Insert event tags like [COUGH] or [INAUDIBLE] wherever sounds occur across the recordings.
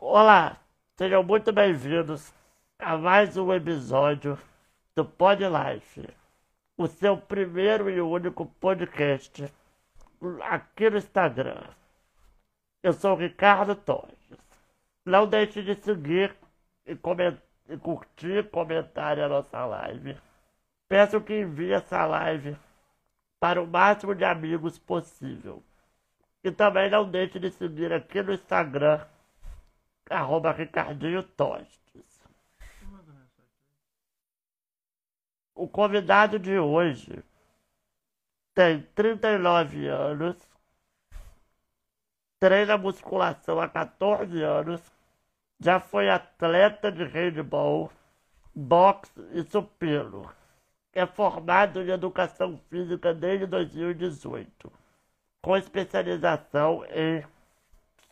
Olá, sejam muito bem-vindos a mais um episódio do Pod Life, o seu primeiro e único podcast aqui no Instagram. Eu sou o Ricardo Torres. Não deixe de seguir e, e curtir, comentar a nossa live. Peço que envie essa live para o máximo de amigos possível. E também não deixe de seguir aqui no Instagram, arroba Ricardinho Tostes. O convidado de hoje tem 39 anos, treina musculação há 14 anos, já foi atleta de handball, boxe e supino. É formado em educação física desde 2018 com especialização em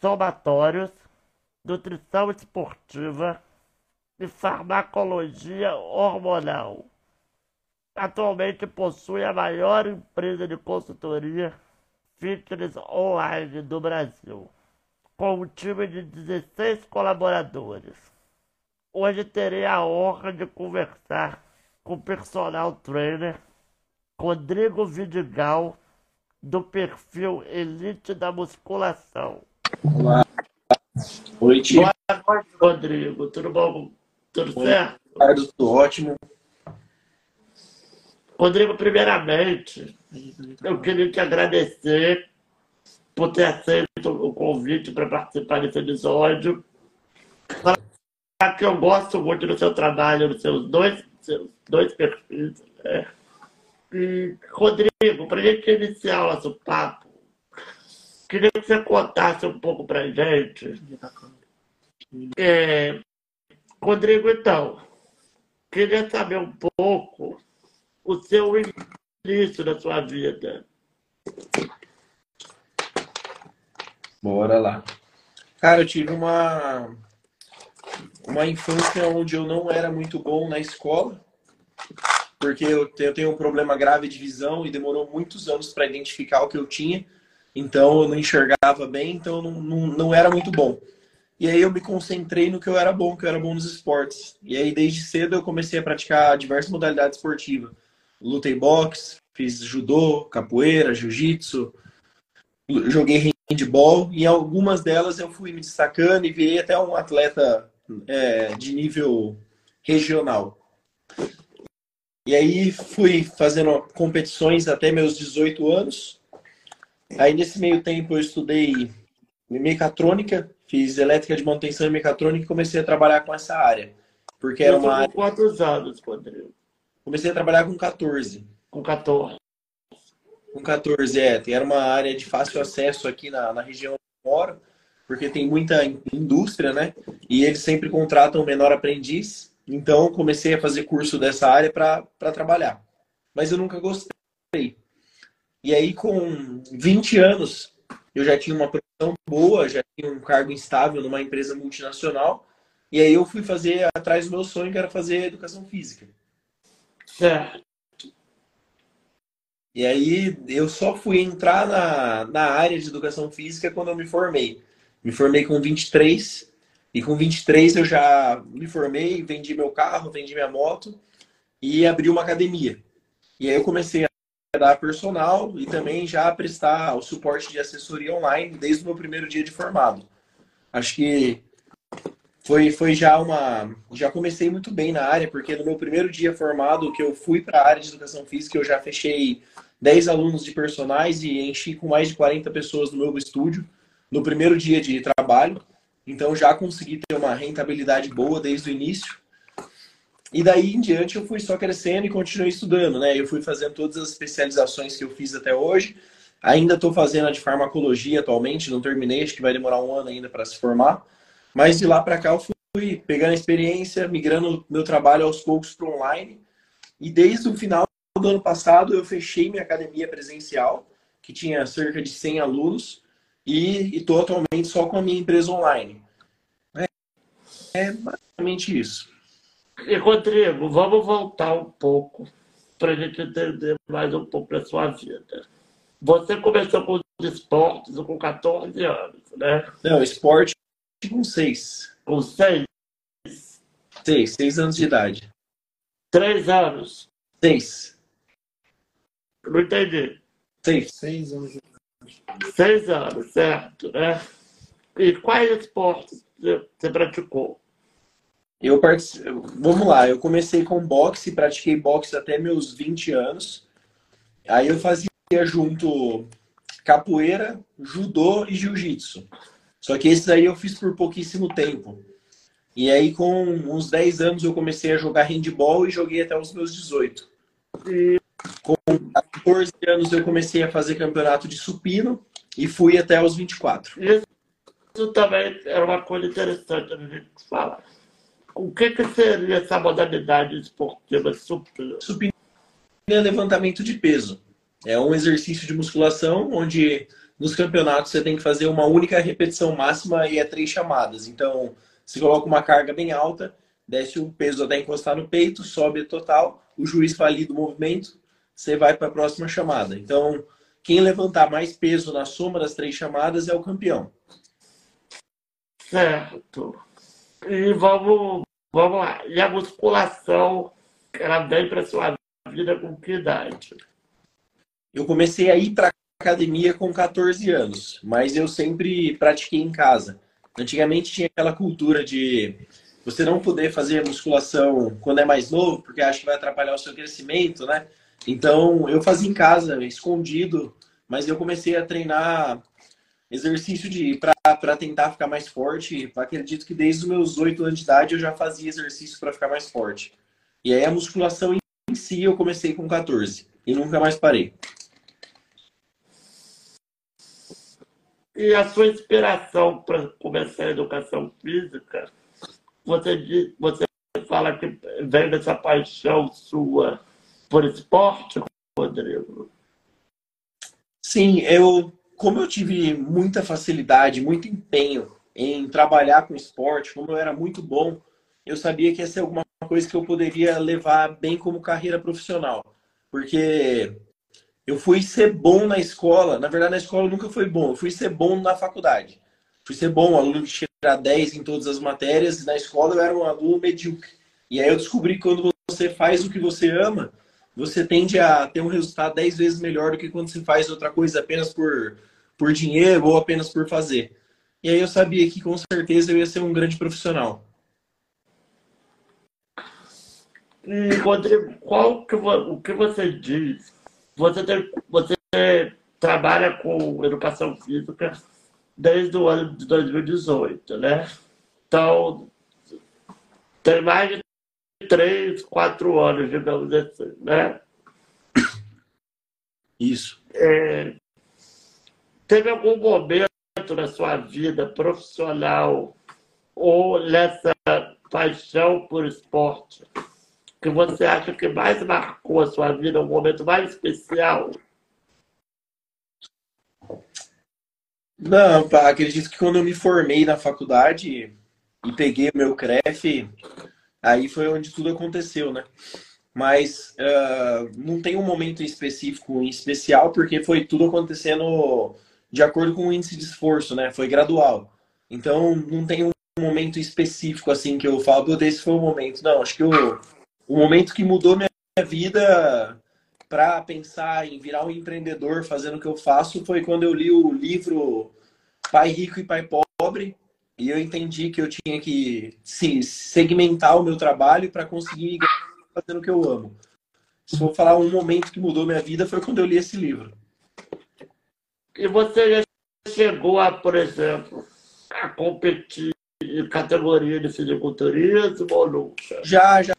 somatórios, nutrição esportiva e farmacologia hormonal. Atualmente possui a maior empresa de consultoria fitness online do Brasil, com um time de 16 colaboradores. Hoje terei a honra de conversar com o personal trainer Rodrigo Vidigal do perfil Elite da Musculação. Olá. Boa noite, Rodrigo. Tudo bom? Tudo Oi, certo? Tudo ótimo. Rodrigo, primeiramente, eu queria te agradecer por ter aceito o convite para participar desse episódio. Falar que eu gosto muito do seu trabalho, dos seus dois, seus dois perfis. né? E, Rodrigo, para a gente iniciar o nosso papo, queria que você contasse um pouco para a gente. É, Rodrigo, então, queria saber um pouco o seu início da sua vida. Bora lá. Cara, eu tive uma uma infância onde eu não era muito bom na escola, porque eu tenho um problema grave de visão e demorou muitos anos para identificar o que eu tinha. Então eu não enxergava bem, então não, não, não era muito bom. E aí eu me concentrei no que eu era bom, que eu era bom nos esportes. E aí desde cedo eu comecei a praticar diversas modalidades esportivas. Lutei boxe, fiz judô, capoeira, jiu-jitsu, joguei handball e em algumas delas eu fui me destacando e virei até um atleta é, de nível regional. E aí fui fazendo competições até meus 18 anos. Aí nesse meio tempo eu estudei mecatrônica, fiz elétrica de manutenção e mecatrônica e comecei a trabalhar com essa área. Porque era uma área... quantos anos, Rodrigo? Comecei a trabalhar com 14. Com 14. Com 14, é. Era uma área de fácil acesso aqui na, na região onde eu moro, porque tem muita in- indústria, né? E eles sempre contratam menor aprendiz. Então, comecei a fazer curso dessa área para trabalhar. Mas eu nunca gostei. E aí, com 20 anos, eu já tinha uma profissão boa, já tinha um cargo instável numa empresa multinacional. E aí, eu fui fazer atrás do meu sonho, que era fazer educação física. Certo. E aí eu só fui entrar na, na área de educação física quando eu me formei. Me formei com 23 e com 23 eu já me formei, vendi meu carro, vendi minha moto e abri uma academia. E aí eu comecei a dar personal e também já prestar o suporte de assessoria online desde o meu primeiro dia de formado. Acho que foi, foi já uma. Já comecei muito bem na área, porque no meu primeiro dia formado, que eu fui para a área de educação física, eu já fechei 10 alunos de personagens e enchi com mais de 40 pessoas no meu estúdio no primeiro dia de trabalho. Então já consegui ter uma rentabilidade boa desde o início. E daí em diante eu fui só crescendo e continuei estudando, né? Eu fui fazendo todas as especializações que eu fiz até hoje. Ainda estou fazendo a de farmacologia atualmente, não terminei, acho que vai demorar um ano ainda para se formar. Mas de lá para cá eu fui pegando experiência, migrando meu trabalho aos poucos para online. E desde o final do ano passado eu fechei minha academia presencial, que tinha cerca de 100 alunos, e estou atualmente só com a minha empresa online. É, é basicamente isso. E, Rodrigo, vamos voltar um pouco para a gente entender mais um pouco da sua vida. Você começou com os esportes com 14 anos, né? Não, esporte com seis. Com seis? Seis, seis anos de idade. Três anos? Seis. Não entendi. Seis. Seis anos de Seis anos, certo, né? E quais esportes você praticou? Eu partic... Vamos lá, eu comecei com boxe, pratiquei boxe até meus 20 anos. Aí eu fazia junto capoeira, judô e jiu-jitsu. Só que esse aí eu fiz por pouquíssimo tempo. E aí, com uns 10 anos, eu comecei a jogar handball e joguei até os meus 18. E com 14 anos, eu comecei a fazer campeonato de supino e fui até os 24. Isso também era uma coisa interessante a gente falar. O que, que seria essa modalidade esportiva supino? Supino é levantamento de peso. É um exercício de musculação onde nos campeonatos você tem que fazer uma única repetição máxima e é três chamadas. Então, você coloca uma carga bem alta, desce o peso até encostar no peito, sobe total, o juiz valida o movimento, você vai para a próxima chamada. Então, quem levantar mais peso na soma das três chamadas é o campeão. Certo. E vamos, vamos lá. E a musculação, ela vem para sua vida com que idade? Eu comecei a ir para academia com 14 anos, mas eu sempre pratiquei em casa. Antigamente tinha aquela cultura de você não poder fazer musculação quando é mais novo, porque acha que vai atrapalhar o seu crescimento, né? Então eu fazia em casa, escondido, mas eu comecei a treinar exercício de para tentar ficar mais forte. Acredito que desde os meus 8 anos de idade eu já fazia exercício para ficar mais forte. E aí a musculação em si eu comecei com 14 e nunca mais parei. E a sua inspiração para começar a educação física, você, diz, você fala que vem dessa paixão sua por esporte, Rodrigo? Sim, eu, como eu tive muita facilidade, muito empenho em trabalhar com esporte, como eu era muito bom, eu sabia que ia ser alguma coisa que eu poderia levar bem como carreira profissional. Porque eu fui ser bom na escola. Na verdade, na escola nunca foi bom. Eu fui ser bom na faculdade. Fui ser bom, aluno que tirar 10 em todas as matérias. Na escola eu era um aluno medíocre. E aí eu descobri que quando você faz o que você ama, você tende a ter um resultado 10 vezes melhor do que quando você faz outra coisa apenas por, por dinheiro ou apenas por fazer. E aí eu sabia que com certeza eu ia ser um grande profissional. E, Rodrigo, qual que, o que você diz você, tem, você trabalha com educação física desde o ano de 2018, né? Então, tem mais de três, quatro anos, digamos assim, né? Isso. É, teve algum momento na sua vida profissional ou nessa paixão por esporte que você acha que mais marcou a sua vida, um momento mais especial? Não, acredito que quando eu me formei na faculdade e peguei o meu CREF, aí foi onde tudo aconteceu, né? Mas uh, não tem um momento específico, em especial, porque foi tudo acontecendo de acordo com o índice de esforço, né? Foi gradual. Então, não tem um momento específico, assim, que eu falo, esse foi o momento. Não, acho que o momento que mudou minha vida para pensar em virar um empreendedor fazendo o que eu faço foi quando eu li o livro Pai Rico e Pai Pobre e eu entendi que eu tinha que sim, segmentar o meu trabalho para conseguir fazendo o que eu amo. Se for falar um momento que mudou minha vida foi quando eu li esse livro. E você já chegou a, por exemplo, a competir em categoria de fisiculturismo ou nunca? Já, já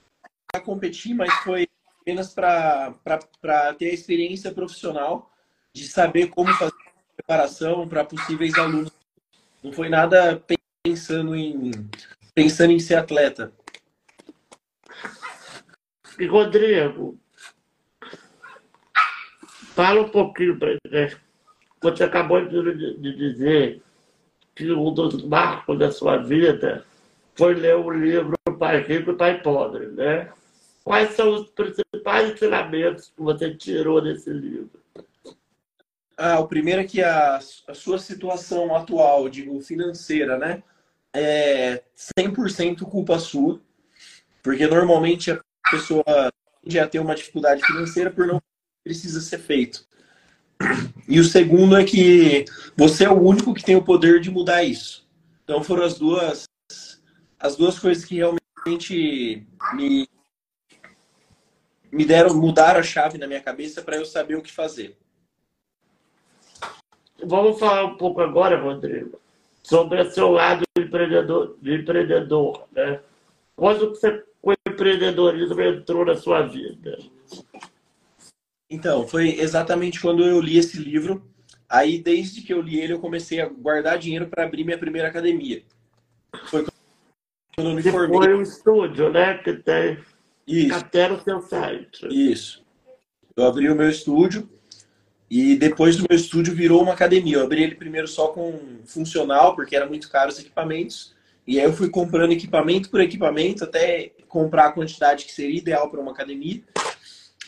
competir, mas foi apenas para ter a experiência profissional de saber como fazer a preparação para possíveis alunos. Não foi nada pensando em, pensando em ser atleta. E Rodrigo, fala um pouquinho para gente. Você acabou de, de dizer que um dos marcos da sua vida foi ler o livro Pai Rico e Pai Pobre, né? Quais são os principais ensinamentos que você tirou desse livro? Ah, o primeiro é que a, a sua situação atual, digo, financeira, né? É 100% culpa sua, porque normalmente a pessoa já tem uma dificuldade financeira por não precisa ser feito. E o segundo é que você é o único que tem o poder de mudar isso. Então foram as duas as duas coisas que realmente me me deram mudar a chave na minha cabeça para eu saber o que fazer. Vamos falar um pouco agora, Rodrigo, sobre o seu lado de empreendedor, de empreendedor né? Quando você, o empreendedorismo entrou na sua vida? Então, foi exatamente quando eu li esse livro. Aí, desde que eu li ele, eu comecei a guardar dinheiro para abrir minha primeira academia. Foi quando eu me formei. Foi um estúdio, né? Que tem Isso. até no seu site. Isso. Eu abri o meu estúdio e depois do meu estúdio virou uma academia. Eu abri ele primeiro só com funcional, porque era muito caro os equipamentos. E aí eu fui comprando equipamento por equipamento até comprar a quantidade que seria ideal para uma academia.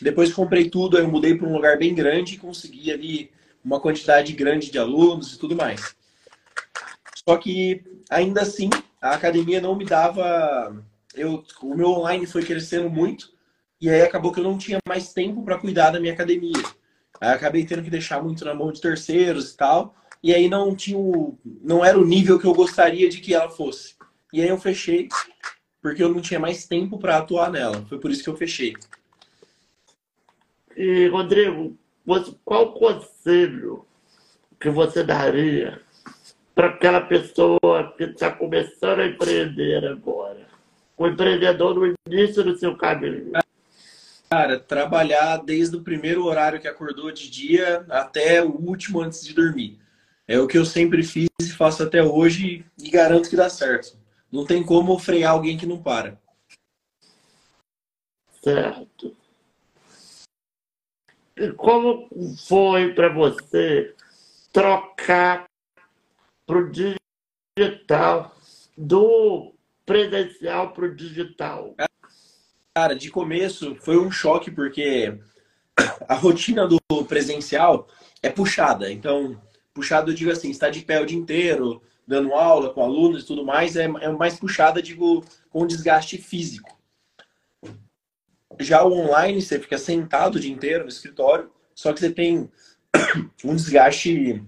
Depois comprei tudo, eu mudei para um lugar bem grande e consegui ali uma quantidade grande de alunos e tudo mais. Só que ainda assim, a academia não me dava. Eu, o meu online foi crescendo muito e aí acabou que eu não tinha mais tempo para cuidar da minha academia. Aí acabei tendo que deixar muito na mão de terceiros e tal. E aí não tinha o, não era o nível que eu gostaria de que ela fosse. E aí eu fechei porque eu não tinha mais tempo para atuar nela. Foi por isso que eu fechei. E, Rodrigo, qual conselho que você daria para aquela pessoa que está começando a empreender agora? O empreendedor no início do seu caminho. Cara, trabalhar desde o primeiro horário que acordou de dia até o último antes de dormir. É o que eu sempre fiz e faço até hoje e garanto que dá certo. Não tem como frear alguém que não para. Certo. E como foi para você trocar para o digital, do presencial para o digital? Cara, de começo foi um choque, porque a rotina do presencial é puxada. Então, puxado eu digo assim, está de pé o dia inteiro, dando aula com alunos e tudo mais, é, é mais puxada, digo, com desgaste físico. Já o online, você fica sentado o dia inteiro no escritório, só que você tem [COUGHS] um desgaste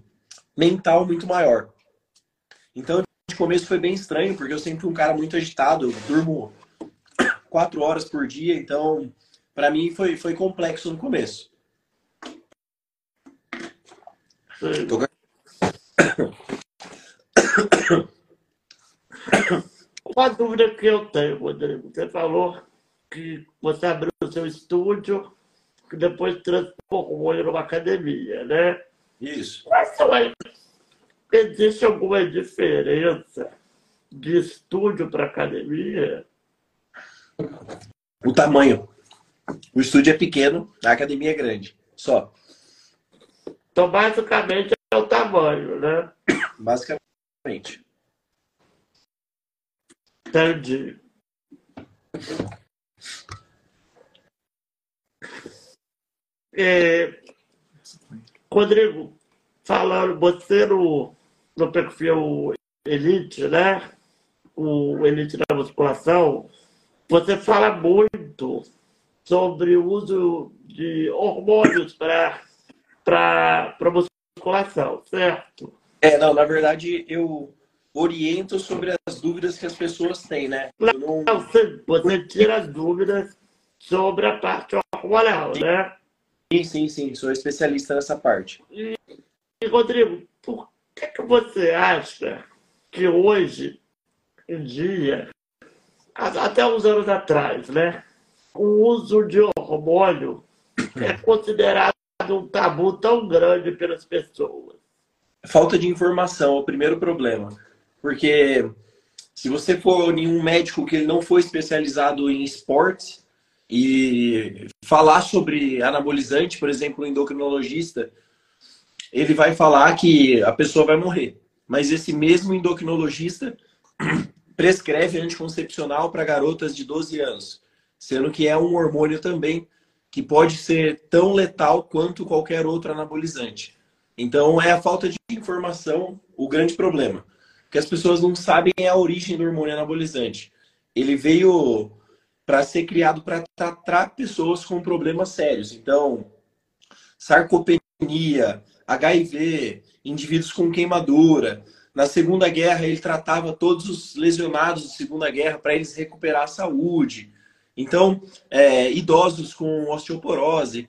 mental muito maior. Então, de começo foi bem estranho, porque eu sempre fui um cara muito agitado, eu durmo quatro horas por dia, então, para mim foi, foi complexo no começo. Tô... [COUGHS] Uma dúvida que eu tenho, Rodrigo, você falou que você abriu o seu estúdio, que depois transformou ele numa academia, né? Isso. Mas existe alguma diferença de estúdio para academia? O tamanho. O estúdio é pequeno, a academia é grande. Só. Então, basicamente, é o tamanho, né? Basicamente. Entendi. É, Rodrigo, falando, você no, no perfil Elite, né? O Elite da musculação, você fala muito sobre o uso de hormônios para musculação, certo? É, não, na verdade eu oriento sobre as dúvidas que as pessoas têm, né? Não, não... Você, você tira as dúvidas sobre a parte hormonal, né? Sim, sim, sim. Sou especialista nessa parte. E, Rodrigo, por que, que você acha que hoje em dia, até uns anos atrás, né? O uso de hormônio é considerado um tabu tão grande pelas pessoas. Falta de informação é o primeiro problema. Porque se você for em um médico que ele não foi especializado em esportes, e falar sobre anabolizante, por exemplo, um endocrinologista, ele vai falar que a pessoa vai morrer. Mas esse mesmo endocrinologista [CLEARS THROAT] prescreve anticoncepcional para garotas de 12 anos, sendo que é um hormônio também que pode ser tão letal quanto qualquer outro anabolizante. Então, é a falta de informação o grande problema. que as pessoas não sabem é a origem do hormônio anabolizante. Ele veio para ser criado para tratar pessoas com problemas sérios. Então, sarcopenia, HIV, indivíduos com queimadura. Na Segunda Guerra, ele tratava todos os lesionados da Segunda Guerra para eles recuperar a saúde. Então, é, idosos com osteoporose,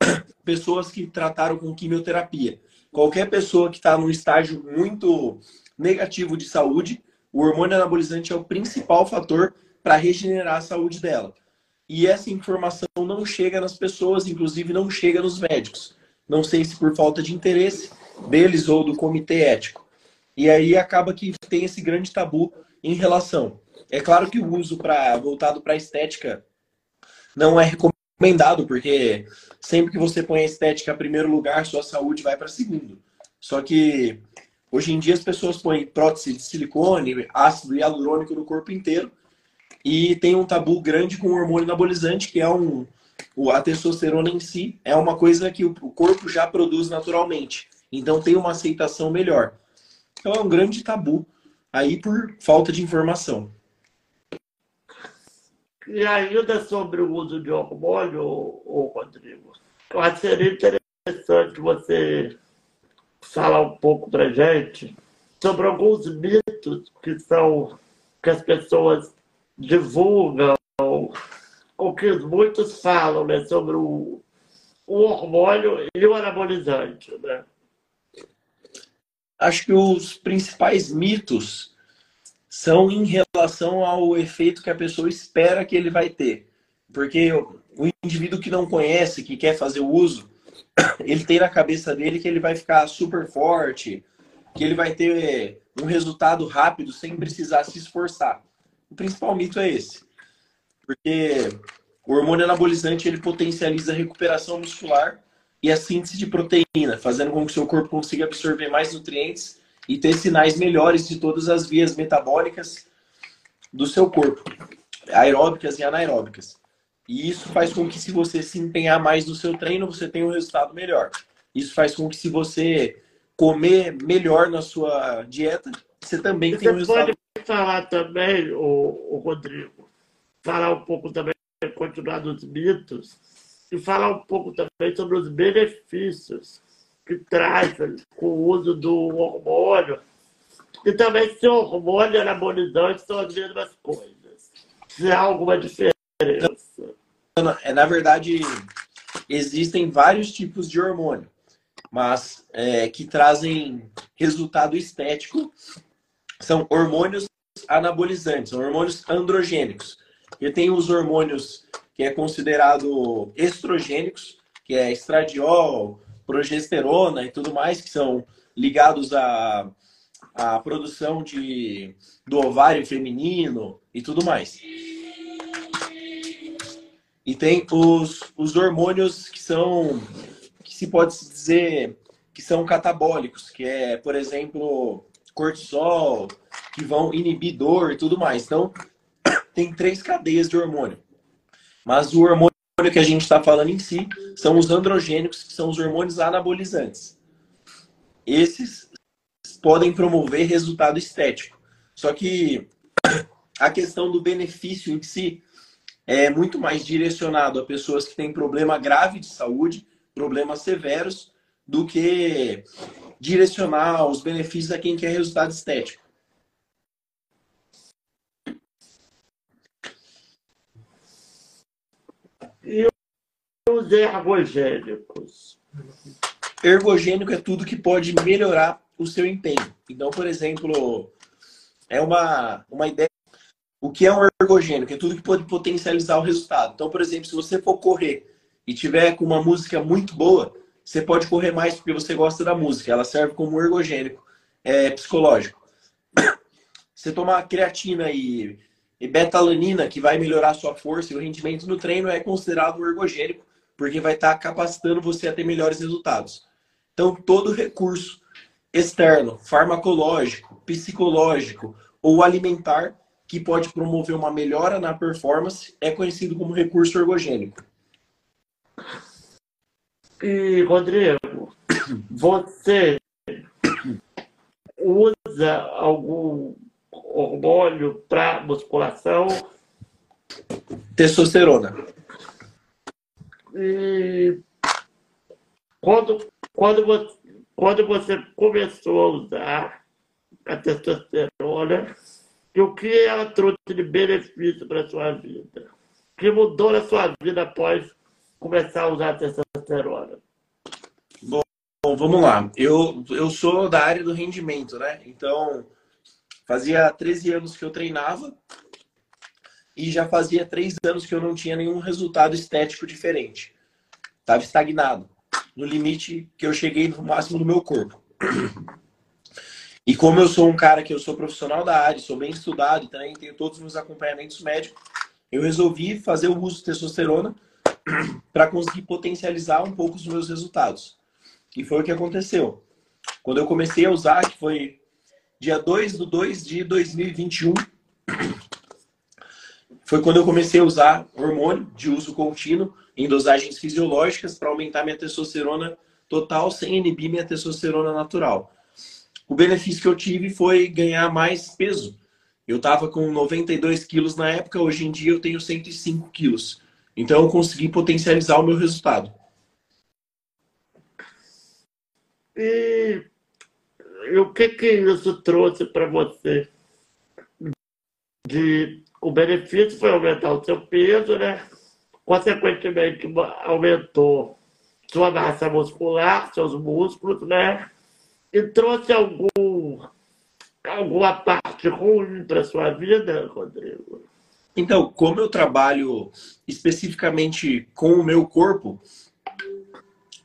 [COUGHS] pessoas que trataram com quimioterapia. Qualquer pessoa que está num estágio muito negativo de saúde, o hormônio anabolizante é o principal fator para regenerar a saúde dela. E essa informação não chega nas pessoas, inclusive não chega nos médicos. Não sei se por falta de interesse deles ou do comitê ético. E aí acaba que tem esse grande tabu em relação. É claro que o uso para voltado para estética não é recomendado, porque sempre que você põe a estética em primeiro lugar, sua saúde vai para segundo. Só que hoje em dia as pessoas põem prótese de silicone, ácido hialurônico no corpo inteiro e tem um tabu grande com o hormônio anabolizante, que é um. A testosterona em si é uma coisa que o corpo já produz naturalmente. Então tem uma aceitação melhor. Então é um grande tabu aí por falta de informação. E ainda sobre o uso de hormônio, ô, Rodrigo, eu acho que seria interessante você falar um pouco pra gente sobre alguns mitos que são que as pessoas divulgam, o que muitos falam né, sobre o, o hormônio e o anabolizante. Né? Acho que os principais mitos são em relação ao efeito que a pessoa espera que ele vai ter. Porque o indivíduo que não conhece, que quer fazer o uso, [COUGHS] ele tem na cabeça dele que ele vai ficar super forte, que ele vai ter um resultado rápido sem precisar se esforçar. O principal mito é esse. Porque o hormônio anabolizante ele potencializa a recuperação muscular e a síntese de proteína, fazendo com que o seu corpo consiga absorver mais nutrientes e ter sinais melhores de todas as vias metabólicas do seu corpo, aeróbicas e anaeróbicas. E isso faz com que se você se empenhar mais no seu treino, você tenha um resultado melhor. Isso faz com que se você comer melhor na sua dieta, você também você tenha um resultado falar também, o, o Rodrigo, falar um pouco também, continuar dos mitos, e falar um pouco também sobre os benefícios que traz com o uso do hormônio. E também se o hormônio anabolizante são as mesmas coisas. Se há alguma diferença. É, na verdade, existem vários tipos de hormônio, mas é, que trazem resultado estético. São hormônios anabolizantes, são hormônios androgênicos. E tem os hormônios que é considerado estrogênicos, que é estradiol, progesterona e tudo mais, que são ligados à, à produção de, do ovário feminino e tudo mais. E tem os, os hormônios que são, que se pode dizer, que são catabólicos, que é, por exemplo, cortisol, que vão inibir dor e tudo mais. Então, tem três cadeias de hormônio. Mas o hormônio que a gente está falando em si são os androgênicos, que são os hormônios anabolizantes. Esses podem promover resultado estético. Só que a questão do benefício em si é muito mais direcionado a pessoas que têm problema grave de saúde, problemas severos, do que direcionar os benefícios a quem quer resultado estético. E os ergogênicos? Ergogênico é tudo que pode melhorar o seu empenho. Então, por exemplo, é uma, uma ideia. O que é um ergogênico? É tudo que pode potencializar o resultado. Então, por exemplo, se você for correr e tiver com uma música muito boa, você pode correr mais porque você gosta da música. Ela serve como ergogênico é, psicológico. [COUGHS] Você tomar creatina e e betalanina, que vai melhorar a sua força e o rendimento no treino, é considerado ergogênico, porque vai estar capacitando você a ter melhores resultados. Então, todo recurso externo, farmacológico, psicológico ou alimentar que pode promover uma melhora na performance é conhecido como recurso ergogênico. E, Rodrigo, você usa algum hormônio para musculação? Testosterona. E quando, quando, você, quando você começou a usar a testosterona, e o que ela trouxe de benefício para a sua vida? O que mudou na sua vida após começar a usar a testosterona? Bom, vamos lá. Eu, eu sou da área do rendimento, né? Então, fazia 13 anos que eu treinava e já fazia 3 anos que eu não tinha nenhum resultado estético diferente. Estava estagnado, no limite que eu cheguei no máximo do meu corpo. E como eu sou um cara que eu sou profissional da área, sou bem estudado também tenho todos os meus acompanhamentos médicos, eu resolvi fazer o uso de testosterona para conseguir potencializar um pouco os meus resultados. E foi o que aconteceu. Quando eu comecei a usar, que foi dia 2 de 2 de 2021, foi quando eu comecei a usar hormônio de uso contínuo em dosagens fisiológicas para aumentar minha testosterona total sem inibir minha testosterona natural. O benefício que eu tive foi ganhar mais peso. Eu estava com 92 quilos na época, hoje em dia eu tenho 105 quilos. Então eu consegui potencializar o meu resultado. E o que que isso trouxe para você? De, o benefício foi aumentar o seu peso, né? Consequentemente, aumentou sua massa muscular, seus músculos, né? e trouxe algum, alguma parte ruim para sua vida, Rodrigo? Então, como eu trabalho especificamente com o meu corpo,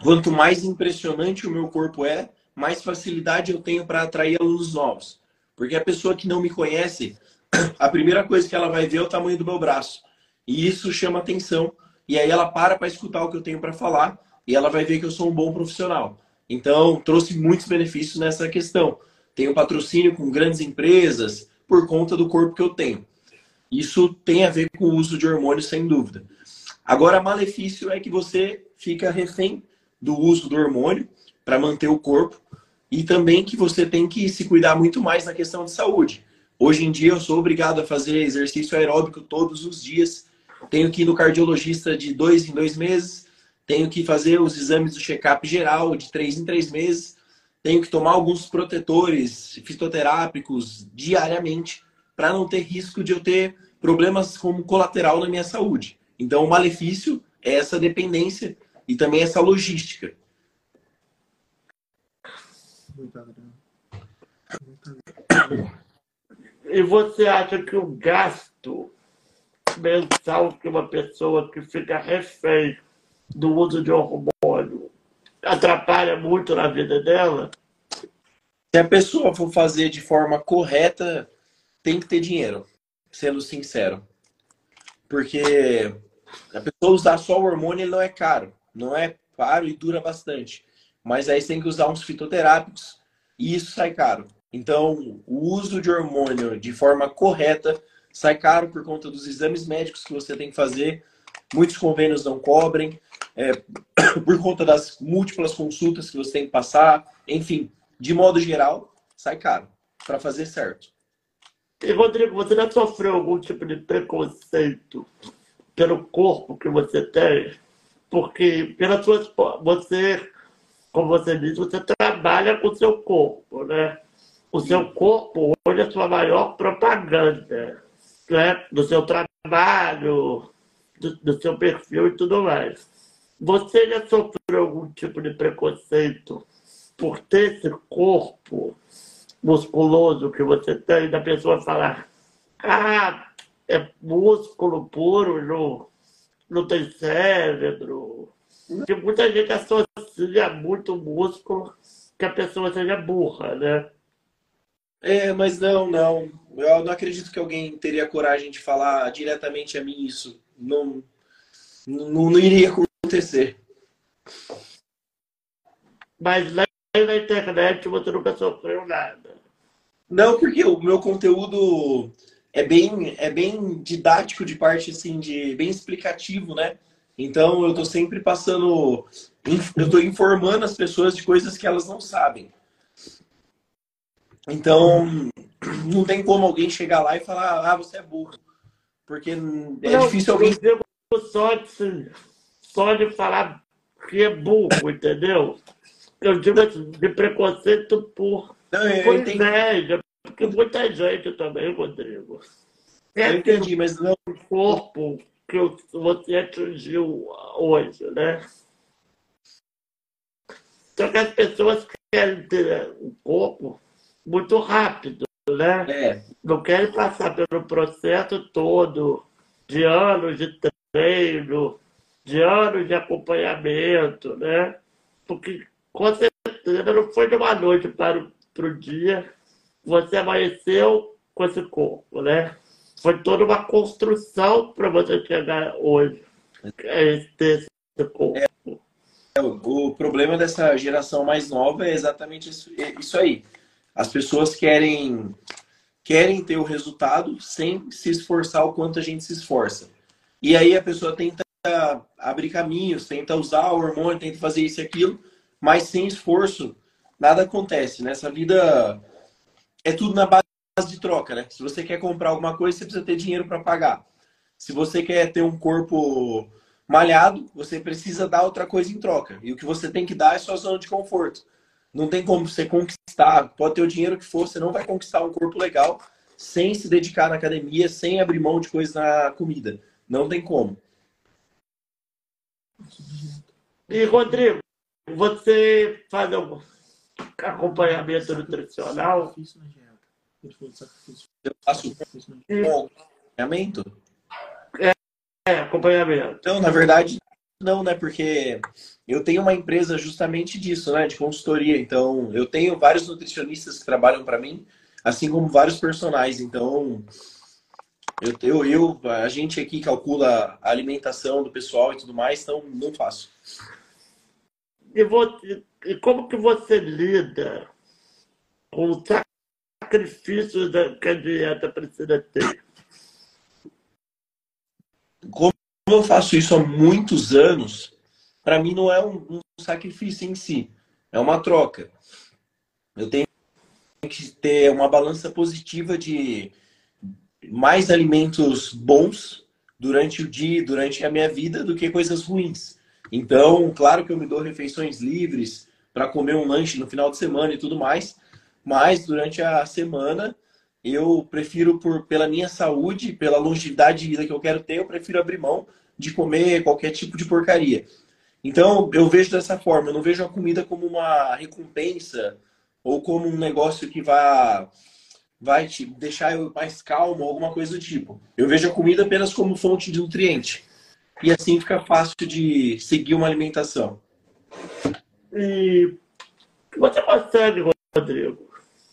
quanto mais impressionante o meu corpo é, mais facilidade eu tenho para atrair alunos novos. Porque a pessoa que não me conhece, [CLEARS THROAT] a primeira coisa que ela vai ver é o tamanho do meu braço. E isso chama atenção. E aí ela para para escutar o que eu tenho para falar e ela vai ver que eu sou um bom profissional. Então, trouxe muitos benefícios nessa questão. Tenho patrocínio com grandes empresas por conta do corpo que eu tenho. Isso tem a ver com o uso de hormônios, sem dúvida. Agora, malefício é que você fica refém do uso do hormônio para manter o corpo e também que você tem que se cuidar muito mais na questão de saúde. Hoje em dia, eu sou obrigado a fazer exercício aeróbico todos os dias. Tenho que ir no cardiologista de dois em dois meses tenho que fazer os exames do check-up geral de três em três meses, tenho que tomar alguns protetores fitoterápicos diariamente para não ter risco de eu ter problemas como colateral na minha saúde. Então, o malefício é essa dependência e também essa logística. E você acha que o gasto mensal que uma pessoa que fica refém do uso de hormônio atrapalha muito na vida dela? Se a pessoa for fazer de forma correta, tem que ter dinheiro, sendo sincero. Porque a pessoa usar só o hormônio ele não é caro. Não é caro e dura bastante. Mas aí você tem que usar uns fitoterápicos e isso sai caro. Então, o uso de hormônio de forma correta sai caro por conta dos exames médicos que você tem que fazer. Muitos convênios não cobrem é, [COUGHS] por conta das múltiplas consultas que você tem que passar, enfim, de modo geral, sai caro para fazer certo. E Rodrigo, você já sofreu algum tipo de preconceito pelo corpo que você tem? Porque pelas suas você, como você disse, você trabalha com o seu corpo, né? O seu corpo hoje é a sua maior propaganda, né? Do seu trabalho, do, do seu perfil e tudo mais. Você já sofreu algum tipo de preconceito por ter esse corpo musculoso que você tem, da pessoa falar, ah, é músculo puro, não, não tem cérebro. Porque muita gente associa muito músculo que a pessoa seja burra, né? É, mas não, não. Eu não acredito que alguém teria coragem de falar diretamente a mim isso. Não, não, não iria acontecer. Mas lá na internet você nunca sofreu nada. Não, porque o meu conteúdo é bem, é bem didático de parte assim, de bem explicativo, né? Então eu tô sempre passando, eu tô informando as pessoas de coisas que elas não sabem. Então, não tem como alguém chegar lá e falar, ah, você é burro. Porque é não, difícil alguém. Eu só de, só de falar que é burro, entendeu? Eu digo assim, de preconceito por, não, eu por inveja, porque muita gente também, Rodrigo. É eu entendi, mas não. O corpo que você atingiu hoje, né? Só que as pessoas querem ter um corpo muito rápido, né? É. Não querem passar pelo processo todo de anos de treino, de anos de acompanhamento, né? Porque com certeza não foi de uma noite para o, para o dia você amanheceu com esse corpo, né? Foi toda uma construção para você chegar hoje a ter esse corpo. É. O problema dessa geração mais nova é exatamente isso, isso aí. As pessoas querem querem ter o resultado sem se esforçar o quanto a gente se esforça. E aí a pessoa tenta abrir caminhos, tenta usar o hormônio, tenta fazer isso e aquilo, mas sem esforço nada acontece. Nessa vida é tudo na base de troca, né? Se você quer comprar alguma coisa, você precisa ter dinheiro para pagar. Se você quer ter um corpo malhado, você precisa dar outra coisa em troca. E o que você tem que dar é sua zona de conforto. Não tem como você conquistar, pode ter o dinheiro que for, você não vai conquistar um corpo legal sem se dedicar na academia, sem abrir mão de coisa na comida. Não tem como. E Rodrigo, você faz algum acompanhamento nutricional? Eu faço acompanhamento? É, acompanhamento. Então, na verdade, não, né? Porque eu tenho uma empresa justamente disso, né? De consultoria. Então, eu tenho vários nutricionistas que trabalham para mim, assim como vários personagens. Então, eu, eu, eu, a gente aqui calcula a alimentação do pessoal e tudo mais, então não faço. E, você, e como que você lida com o sacrifício que a dieta precisa ter? Como eu faço isso há muitos anos, para mim não é um, um, sacrifício em si, é uma troca. Eu tenho que ter uma balança positiva de mais alimentos bons durante o dia, durante a minha vida, do que coisas ruins. Então, claro que eu me dou refeições livres para comer um lanche no final de semana e tudo mais, mas durante a semana eu prefiro, por, pela minha saúde, pela longevidade de vida que eu quero ter, eu prefiro abrir mão de comer qualquer tipo de porcaria. Então, eu vejo dessa forma, eu não vejo a comida como uma recompensa ou como um negócio que vai, vai te deixar eu mais calmo, alguma coisa do tipo. Eu vejo a comida apenas como fonte de nutriente. E assim fica fácil de seguir uma alimentação. E você consegue, Rodrigo?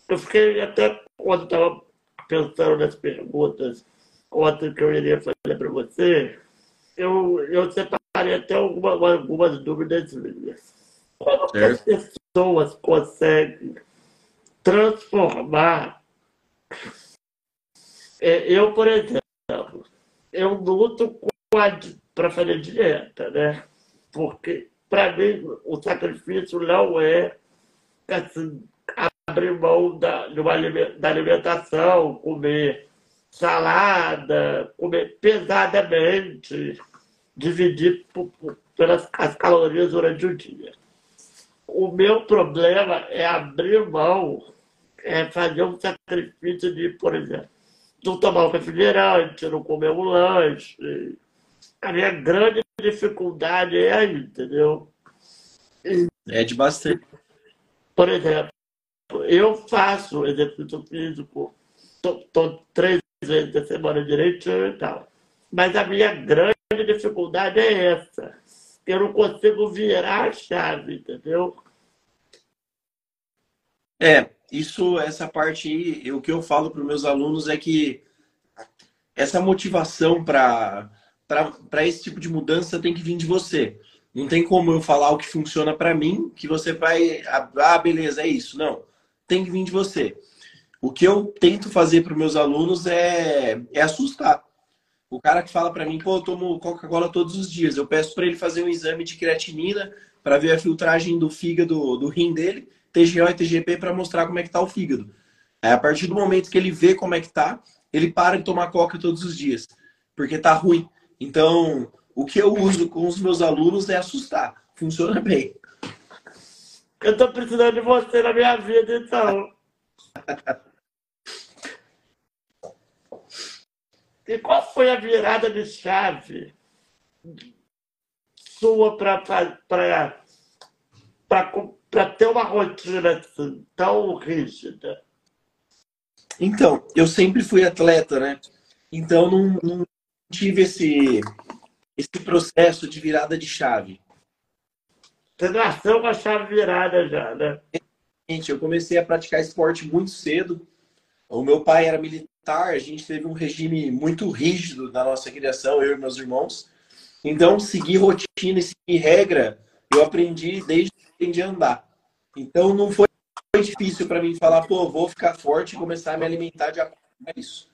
Eu fiquei até quando estava pensando nas perguntas, outras que eu iria fazer para você, eu, eu separei até alguma, algumas dúvidas minhas. Como as pessoas conseguem transformar? É, eu, por exemplo, eu luto para fazer dieta, né? Porque, para mim, o sacrifício não é assim, abrir mão da, da alimentação, comer salada, comer pesadamente, dividir por, por, pelas as calorias durante o dia. O meu problema é abrir mão, é fazer um sacrifício de, por exemplo, não tomar um refrigerante, não comer um lanche. A minha grande dificuldade é aí, entendeu? É de bastante. Por exemplo, eu faço exercício físico tô, tô três vezes a semana direitinho e tal. Mas a minha grande dificuldade é essa. Eu não consigo virar a chave, entendeu? É, isso, essa parte aí, o que eu falo para os meus alunos é que essa motivação para esse tipo de mudança tem que vir de você. Não tem como eu falar o que funciona para mim, que você vai. Ah, beleza, é isso. Não tem que vir de você. O que eu tento fazer para os meus alunos é, é assustar. O cara que fala para mim, pô, eu tomo Coca-Cola todos os dias, eu peço para ele fazer um exame de creatinina para ver a filtragem do fígado, do rim dele, TGO e TGP para mostrar como é que tá o fígado. A partir do momento que ele vê como é que tá, ele para de tomar coca todos os dias, porque tá ruim. Então, o que eu uso com os meus alunos é assustar. Funciona [LAUGHS] bem. Eu tô precisando de você na minha vida, então. E qual foi a virada de chave sua para ter uma rotina assim, tão rígida? Então, eu sempre fui atleta, né? Então, não, não tive esse, esse processo de virada de chave. Você nasceu com a chave virada já, né? Gente, eu comecei a praticar esporte muito cedo. O meu pai era militar, a gente teve um regime muito rígido na nossa criação, eu e meus irmãos. Então, seguir rotina e seguir regra, eu aprendi desde que aprendi a andar. Então, não foi difícil para mim falar, pô, vou ficar forte e começar a me alimentar de acordo com isso.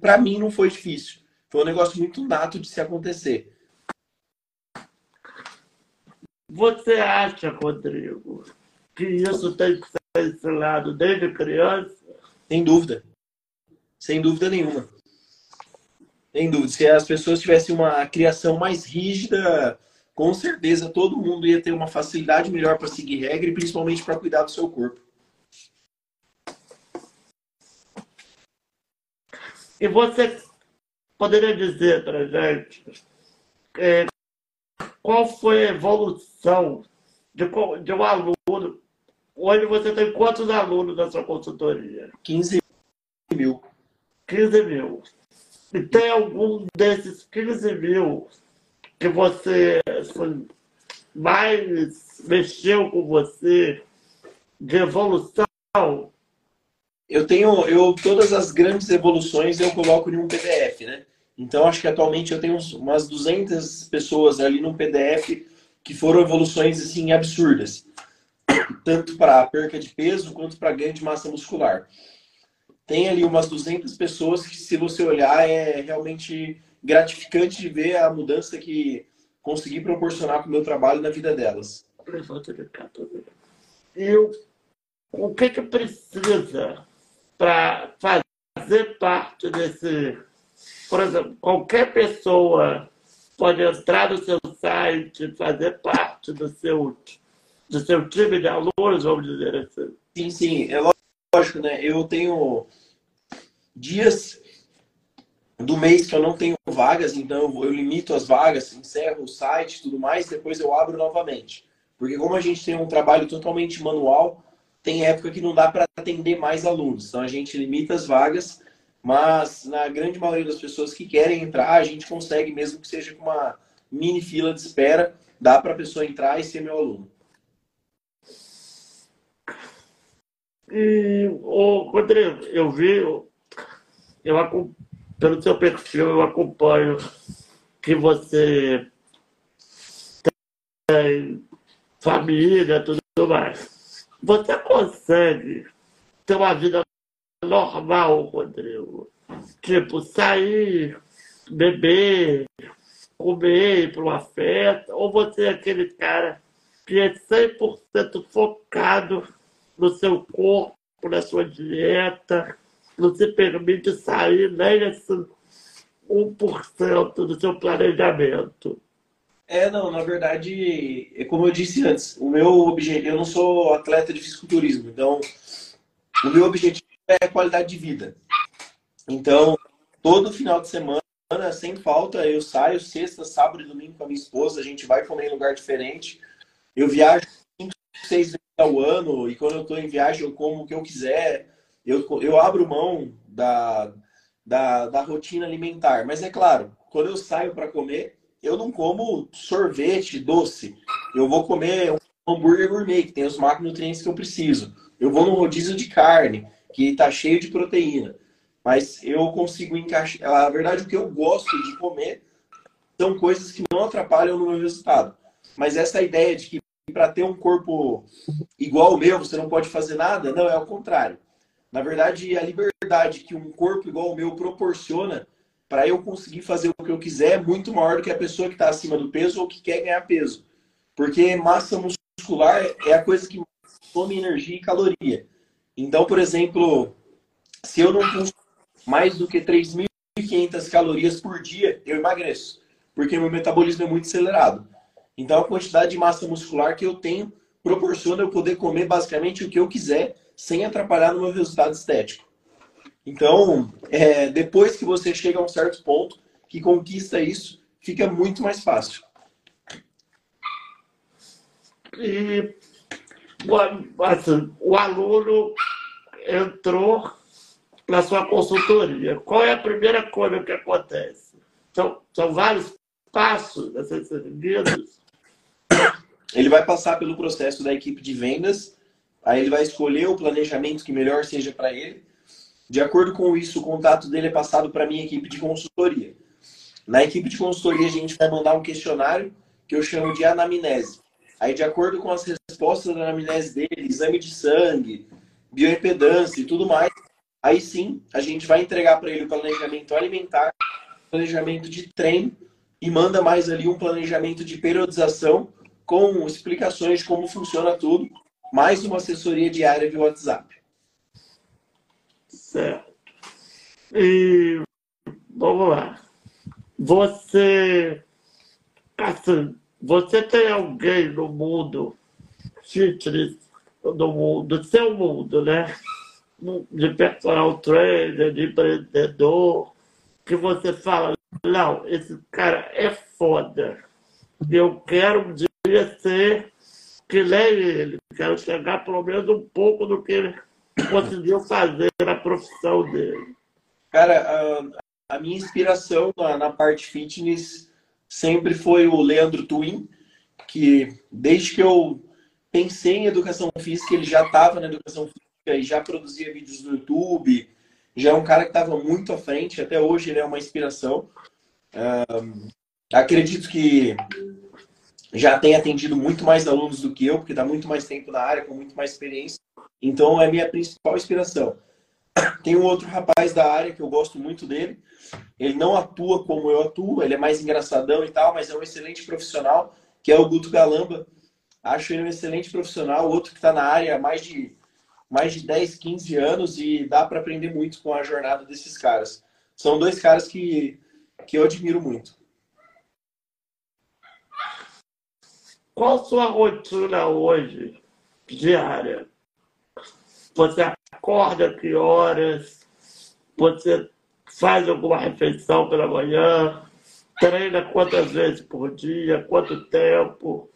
Para mim, não foi difícil. Foi um negócio muito nato de se acontecer. Você acha, Rodrigo, que isso tem que ser ensinado desde criança? Sem dúvida. Sem dúvida nenhuma. Sem dúvida. Se as pessoas tivessem uma criação mais rígida, com certeza todo mundo ia ter uma facilidade melhor para seguir regra e principalmente para cuidar do seu corpo. E você poderia dizer para gente é, qual foi a evolução de, de um aluno? Hoje você tem quantos alunos na sua consultoria? 15 mil. 15 mil. E tem algum desses 15 mil que você assim, mais mexeu com você de evolução? Eu tenho, eu todas as grandes evoluções eu coloco em um PDF, né? Então acho que atualmente eu tenho umas 200 pessoas ali no PDF que foram evoluções assim absurdas, tanto para perca de peso quanto para ganho de massa muscular. Tem ali umas 200 pessoas que se você olhar é realmente gratificante de ver a mudança que consegui proporcionar com o meu trabalho na vida delas. E o que que precisa para fazer parte desse. Por exemplo, qualquer pessoa pode entrar no seu site, fazer parte do seu, do seu time de alunos, vamos dizer assim. Sim, sim, é lógico, né? Eu tenho dias do mês que eu não tenho vagas, então eu limito as vagas, encerro o site tudo mais, depois eu abro novamente. Porque como a gente tem um trabalho totalmente manual, tem época que não dá para atender mais alunos. Então a gente limita as vagas, mas na grande maioria das pessoas que querem entrar, a gente consegue, mesmo que seja com uma mini fila de espera, dá para a pessoa entrar e ser meu aluno. E, ô, Rodrigo, eu vi, eu, pelo seu perfil, eu acompanho que você tem família, tudo mais. Você consegue ter uma vida normal, Rodrigo? Tipo, sair, beber, comer, para uma festa? Ou você é aquele cara que é 100% focado no seu corpo, na sua dieta, não se permite sair nem esse 1% do seu planejamento? É, não, na verdade, é como eu disse antes, o meu objetivo, eu não sou atleta de fisiculturismo, então o meu objetivo é qualidade de vida. Então, todo final de semana, sem falta, eu saio sexta, sábado e domingo com a minha esposa, a gente vai comer em lugar diferente. Eu viajo cinco, seis vezes ao ano e quando eu estou em viagem eu como o que eu quiser. Eu, eu abro mão da, da, da rotina alimentar. Mas é claro, quando eu saio para comer, eu não como sorvete doce. Eu vou comer um hambúrguer gourmet, que tem os macronutrientes que eu preciso. Eu vou no rodízio de carne, que está cheio de proteína. Mas eu consigo encaixar. A verdade, o que eu gosto de comer são coisas que não atrapalham no meu resultado. Mas essa ideia de que para ter um corpo igual ao meu, você não pode fazer nada, não, é o contrário. Na verdade, a liberdade que um corpo igual ao meu proporciona para eu conseguir fazer o que eu quiser é muito maior do que a pessoa que está acima do peso ou que quer ganhar peso. Porque massa muscular é a coisa que toma energia e caloria. Então, por exemplo, se eu não consumo mais do que 3.500 calorias por dia, eu emagreço, porque meu metabolismo é muito acelerado. Então, a quantidade de massa muscular que eu tenho proporciona eu poder comer basicamente o que eu quiser, sem atrapalhar no meu resultado estético. Então, é, depois que você chega a um certo ponto, que conquista isso, fica muito mais fácil. E o aluno entrou na sua consultoria. Qual é a primeira coisa que acontece? São, são vários passos a ser seguidos. Ele vai passar pelo processo da equipe de vendas, aí ele vai escolher o planejamento que melhor seja para ele. De acordo com isso, o contato dele é passado para a minha equipe de consultoria. Na equipe de consultoria, a gente vai mandar um questionário que eu chamo de anamnese. Aí, de acordo com as respostas da anamnese dele, exame de sangue, bioimpedância e tudo mais, aí sim a gente vai entregar para ele o planejamento alimentar, planejamento de treino e manda mais ali um planejamento de periodização com explicações de como funciona tudo, mais uma assessoria diária via WhatsApp. Certo. E vamos lá. Você, assim, você tem alguém no mundo fitness, no mundo, do seu mundo, né? De personal trainer, de empreendedor, que você fala, não, esse cara é foda. Eu quero um dia ser que nem ele. Quero chegar pelo menos um pouco do que ele conseguiu fazer na profissão dele. Cara, a, a minha inspiração na, na, parte fitness sempre foi o Leandro Twin, que desde que eu pensei em educação física, ele já estava na educação física e já produzia vídeos no YouTube. Já é um cara que estava muito à frente, até hoje ele é uma inspiração. Um, acredito que já tem atendido muito mais alunos do que eu, porque está muito mais tempo na área, com muito mais experiência. Então é minha principal inspiração. Tem um outro rapaz da área que eu gosto muito dele. Ele não atua como eu atuo, ele é mais engraçadão e tal, mas é um excelente profissional, que é o Guto Galamba. Acho ele um excelente profissional, outro que está na área há mais de, mais de 10, 15 anos e dá para aprender muito com a jornada desses caras. São dois caras que, que eu admiro muito. Qual sua rotina hoje, diária? Você acorda que horas? Você faz alguma refeição pela manhã? Treina quantas vezes por dia? Quanto tempo?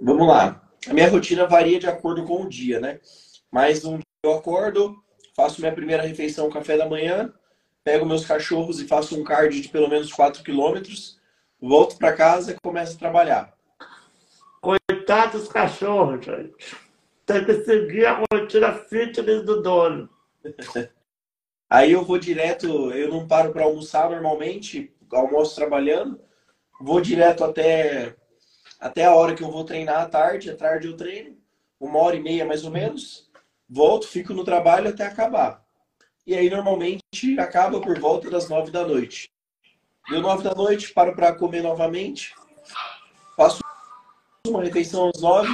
Vamos lá. A minha rotina varia de acordo com o dia, né? Mas um dia eu acordo, faço minha primeira refeição, café da manhã, pego meus cachorros e faço um cardio de pelo menos 4 quilômetros, volto para casa e começo a trabalhar. Coitados dos cachorros, gente. Tem que seguir a rotina fitness do dono. [LAUGHS] Aí eu vou direto, eu não paro para almoçar normalmente, almoço trabalhando, vou direto até, até a hora que eu vou treinar à tarde, à tarde eu treino, uma hora e meia mais ou menos, volto, fico no trabalho até acabar. E aí normalmente acaba por volta das nove da noite. Deu nove da noite, paro para comer novamente, faço uma refeição às nove,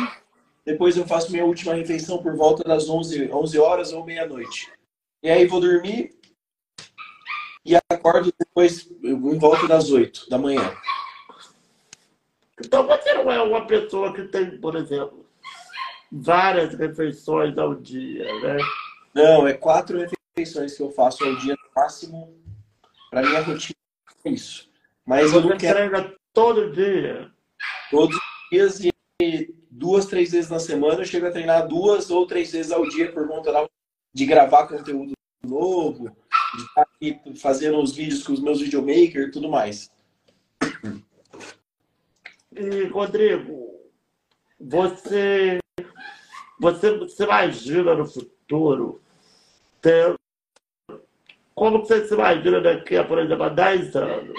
depois eu faço minha última refeição por volta das 11, 11 horas ou meia-noite. E aí vou dormir e acordo depois em volta das 8 da manhã. Então você não é uma pessoa que tem, por exemplo, várias refeições ao dia, né? Não, é quatro refeições que eu faço ao dia no máximo. Para minha rotina é isso. Mas você eu não quero... todo dia? Todos os dias e duas, três vezes na semana, eu chego a treinar duas ou três vezes ao dia por conta de gravar conteúdo novo, de estar aqui fazendo os vídeos com os meus videomakers e tudo mais. E, Rodrigo, você, você, você imagina no futuro ter, como você se imagina daqui a, por exemplo, a 10 anos?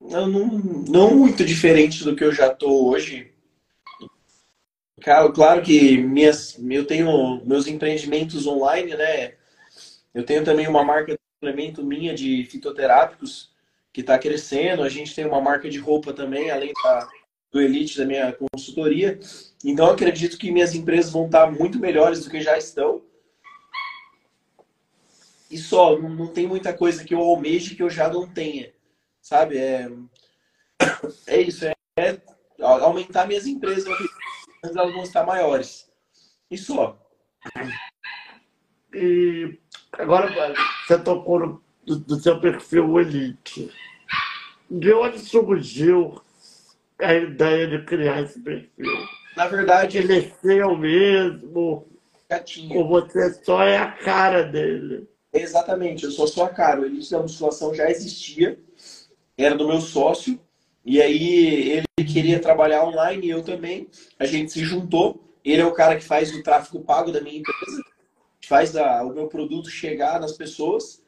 não, não muito diferente do que eu já tô hoje. Claro, claro que minhas, eu tenho meus empreendimentos online, né? Eu tenho também uma marca de suplemento minha de fitoterápicos que está crescendo. A gente tem uma marca de roupa também, além da, do Elite, da minha consultoria. Então, acredito que minhas empresas vão estar muito melhores do que já estão. E só, não, não tem muita coisa que eu almeje que eu já não tenha. Sabe? É, é isso, é, é aumentar minhas empresas, elas vão estar maiores. E só. E agora você tocou no, do, do seu perfil Elite. De onde surgiu a ideia de criar esse perfil? Na verdade, ele é seu mesmo. Gatinho. Ou você só é a cara dele? Exatamente, eu sou só a cara. O início da musculação já existia, era do meu sócio, e aí ele queria trabalhar online e eu também. A gente se juntou. Ele é o cara que faz o tráfego pago da minha empresa, faz a, o meu produto chegar nas pessoas,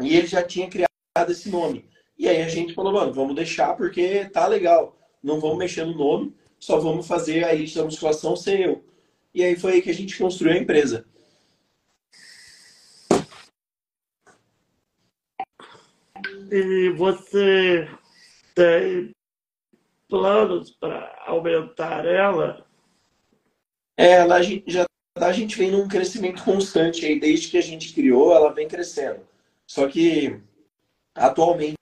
e ele já tinha criado esse nome. E aí a gente falou, mano, vamos deixar porque tá legal. Não vamos mexer no nome, só vamos fazer a elite da musculação ser eu. E aí foi aí que a gente construiu a empresa. E você tem planos para aumentar ela? É, ela a gente, já a gente vem num crescimento constante aí, desde que a gente criou, ela vem crescendo. Só que atualmente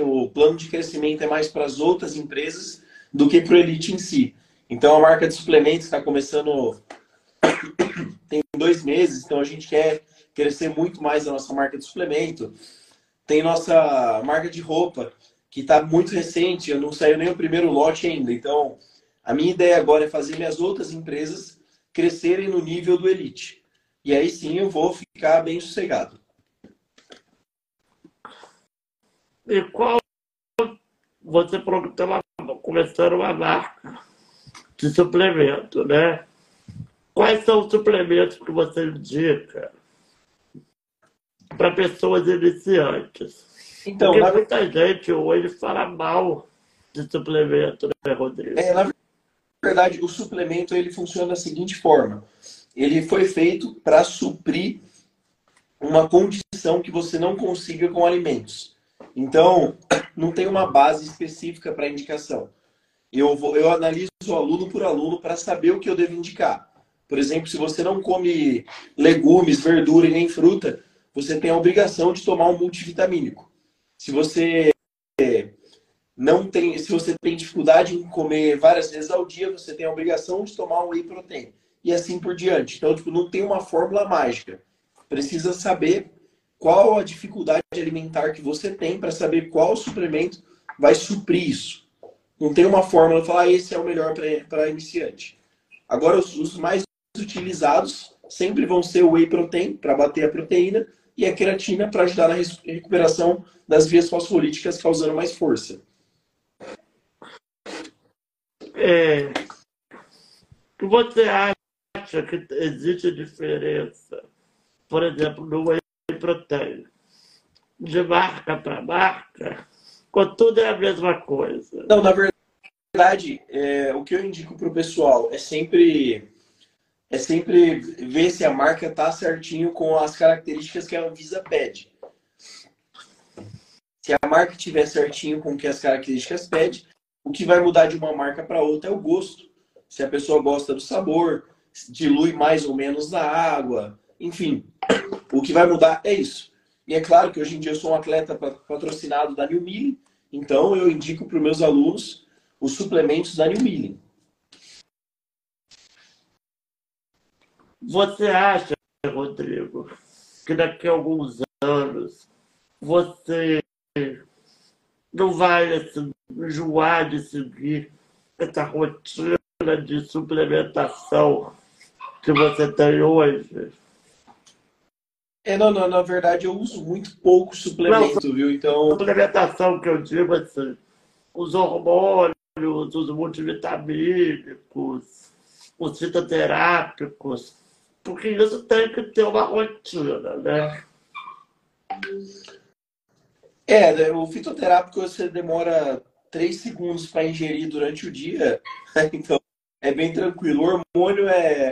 o plano de crescimento é mais para as outras empresas do que para o Elite em si. Então a marca de suplementos está começando [COUGHS] tem dois meses, então a gente quer crescer muito mais a nossa marca de suplemento. Tem nossa marca de roupa, que está muito recente, eu não saiu nem o primeiro lote ainda. Então, a minha ideia agora é fazer minhas outras empresas crescerem no nível do Elite. E aí sim eu vou ficar bem sossegado. E qual você está começando uma marca de suplemento, né? Quais são os suplementos que você indica para pessoas iniciantes? Então, Porque muita gente hoje fala mal de suplemento, né, Rodrigo? É, na verdade, o suplemento ele funciona da seguinte forma: ele foi feito para suprir uma condição que você não consiga com alimentos. Então, [CLEARS THROAT] não tem uma base específica para indicação. Eu, vou, eu analiso aluno por aluno para saber o que eu devo indicar. Por exemplo, se você não come legumes, verdura e nem fruta, você tem a obrigação de tomar um multivitamínico. Se você não tem, se você tem dificuldade em comer várias vezes ao dia, você tem a obrigação de tomar um whey protein e assim por diante. Então, tipo, não tem uma fórmula mágica. Precisa saber qual a dificuldade alimentar que você tem para saber qual suplemento vai suprir isso. Não tem uma fórmula de falar ah, esse é o melhor para iniciante. Agora, os, os, mais utilizados sempre vão ser o whey protein para bater a proteína e a queratina para ajudar na recuperação das vias fosfolíticas, causando mais força. É, você acha que existe diferença, por exemplo, no whey protein, de marca para marca, ou tudo é a mesma coisa? Não, na verdade, é, o que eu indico para o pessoal é sempre é sempre ver se a marca está certinho com as características que a Anvisa pede. Se a marca estiver certinho com o que as características pede, o que vai mudar de uma marca para outra é o gosto. Se a pessoa gosta do sabor, dilui mais ou menos na água, enfim. O que vai mudar é isso. E é claro que hoje em dia eu sou um atleta patrocinado da New Milling, então eu indico para os meus alunos os suplementos da New Milling. Você acha, Rodrigo, que daqui a alguns anos você não vai enjoar de seguir essa rotina de suplementação que você tem hoje? É, não, não, na verdade eu uso muito pouco suplemento, não, viu? Então. Suplementação que eu digo assim, os hormônios, os multivitamínicos, os fitoterápicos, porque isso tem que ter uma rotina, né? É, né, o fitoterápico você demora três segundos para ingerir durante o dia, [LAUGHS] então é bem tranquilo. O hormônio é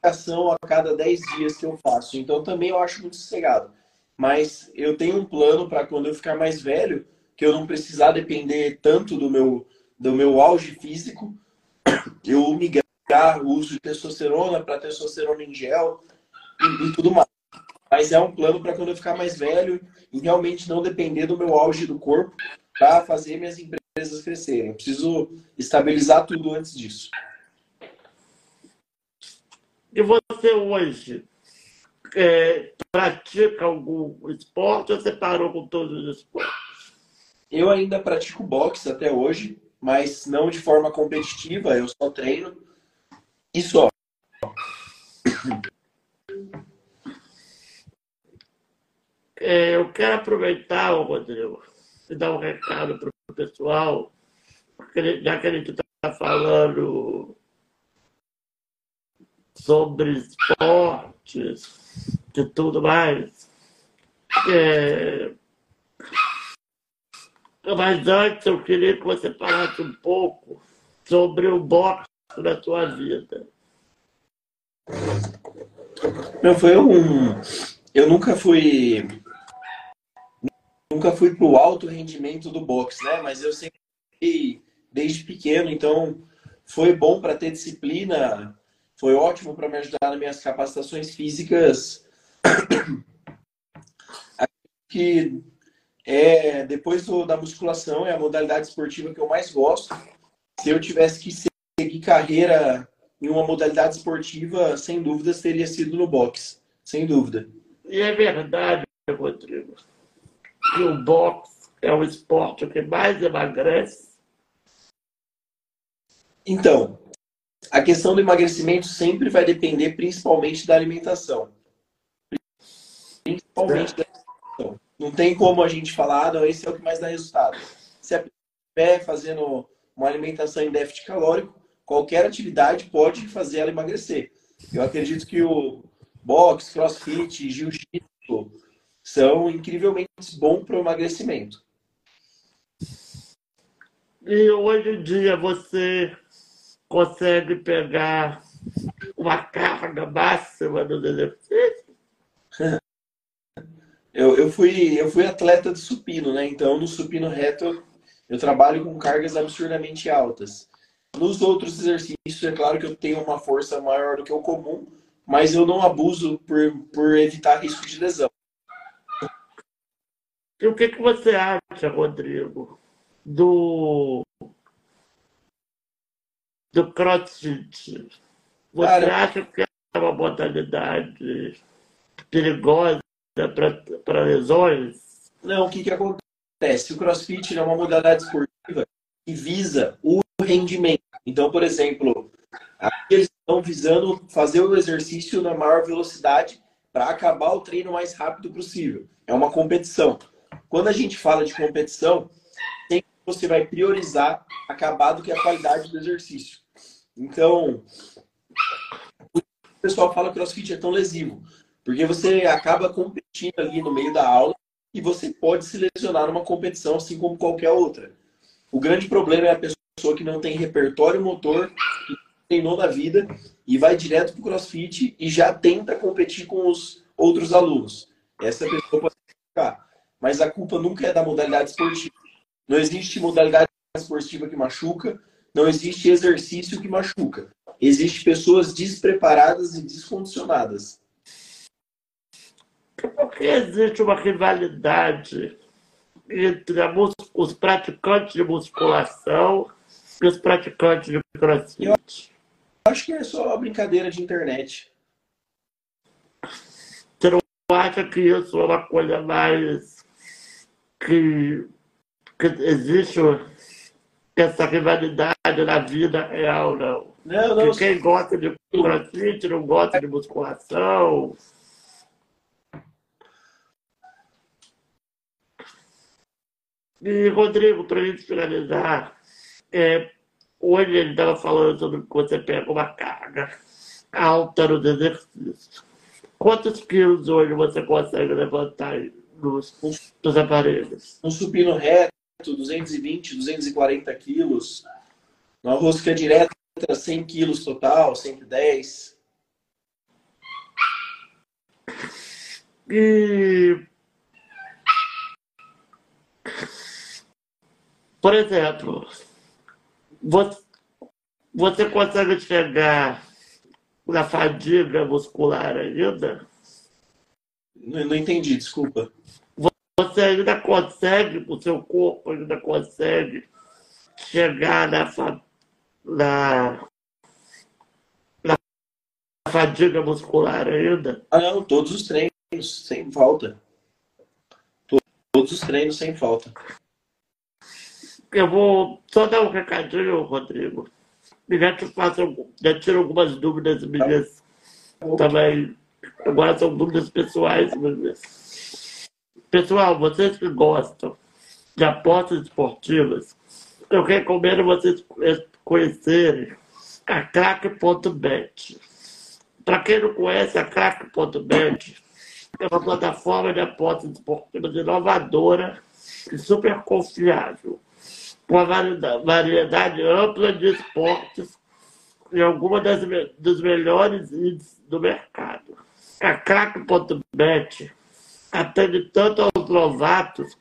aplicação a cada 10 dias que eu faço. Então também eu acho muito sossegado. Mas eu tenho um plano para quando eu ficar mais velho, que eu não precisar depender tanto do meu do meu auge físico, [COUGHS] eu migrar o uso de testosterona para testosterona em gel e, e tudo mais. Mas é um plano para quando eu ficar mais velho e realmente não depender do meu auge do corpo para fazer minhas empresas crescerem. Eu preciso estabilizar tudo antes disso. E você hoje é, pratica algum esporte ou você parou com todos os esportes? Eu ainda pratico boxe até hoje, mas não de forma competitiva, eu só treino e só. É, eu quero aproveitar, Rodrigo, e dar um recado para o pessoal, já que a gente está falando sobre esportes e tudo mais. É... Mas antes eu queria que você falasse um pouco sobre o boxe na sua vida. Não, foi um. Eu nunca fui. Nunca fui pro alto rendimento do boxe, né? Mas eu sempre desde pequeno, então foi bom para ter disciplina foi ótimo para me ajudar nas minhas capacitações físicas. que é depois do, da musculação é a modalidade esportiva que eu mais gosto. Se eu tivesse que seguir carreira em uma modalidade esportiva, sem dúvidas teria sido no boxe, sem dúvida. E é verdade, Rodrigo, que o boxe é o esporte que mais emagrece? Então, a questão do emagrecimento sempre vai depender principalmente da alimentação. Principalmente da alimentação. Não tem como a gente falar, não, esse é o que mais dá resultado. Se a pessoa estiver fazendo uma alimentação em déficit calórico, qualquer atividade pode fazer ela emagrecer. Eu acredito que o boxe, crossfit, jiu-jitsu são incrivelmente bons para o emagrecimento. E hoje em dia você consegue pegar uma carga máxima dos exercícios? Eu, eu, fui, eu fui atleta de supino, né? Então, no supino reto, eu trabalho com cargas absurdamente altas. Nos outros exercícios, é claro que eu tenho uma força maior do que o comum, mas eu não abuso por, por evitar risco de lesão. E o que, que você acha, Rodrigo, do do CrossFit. Você Cara, acha que é uma modalidade perigosa para lesões? Não, o que, que acontece? O CrossFit é uma modalidade esportiva que visa o rendimento. Então, por exemplo, aqui eles estão visando fazer o exercício na maior velocidade para acabar o treino o mais rápido possível. É uma competição. Quando a gente fala de competição, você vai priorizar acabar do que a qualidade do exercício. Então, o pessoal fala que o crossfit é tão lesivo, porque você acaba competindo ali no meio da aula e você pode se lesionar numa competição assim como qualquer outra. O grande problema é a pessoa que não tem repertório motor, que treinou na vida e vai direto para o crossfit e já tenta competir com os outros alunos. Essa pessoa pode ficar. Mas a culpa nunca é da modalidade esportiva. Não existe modalidade esportiva que machuca, não existe exercício que machuca. Existem pessoas despreparadas e descondicionadas. Por que existe uma rivalidade entre os praticantes de musculação e os praticantes de crossfit? Eu acho que é só uma brincadeira de internet. Você não acha que isso é uma coisa mais que que existe essa rivalidade na vida real, não. Não, não. Que quem gosta de crossfit não gosta de musculação. E, Rodrigo, para a gente finalizar, é, hoje ele estava falando sobre que você pega uma carga alta nos exercícios. Quantos quilos hoje você consegue levantar nos, nos aparelhos? Um supino reto, 220, 240 quilos. Uma rosca direta, 100 quilos total, 110. E... Por exemplo, Você, você consegue chegar na fadiga muscular ainda? Não, não entendi, desculpa. Você ainda consegue, o seu corpo ainda consegue chegar na, fa- na, na fadiga muscular ainda? Ah, não, todos os treinos, sem falta. To- Todos os treinos, sem falta. Eu vou só dar um recadinho, Rodrigo. E já te faço, já tiro algumas dúvidas minhas também. Agora são dúvidas pessoais minhas. Pessoal, vocês que gostam de apostas esportivas, eu recomendo vocês conhecerem a crack.bet. Para quem não conhece, a crack.bet é uma plataforma de apostas esportivas inovadora e super confiável com uma variedade, ampla de esportes e algumas das, dos melhores índices do mercado. A crack.bet atende tanto aos novatos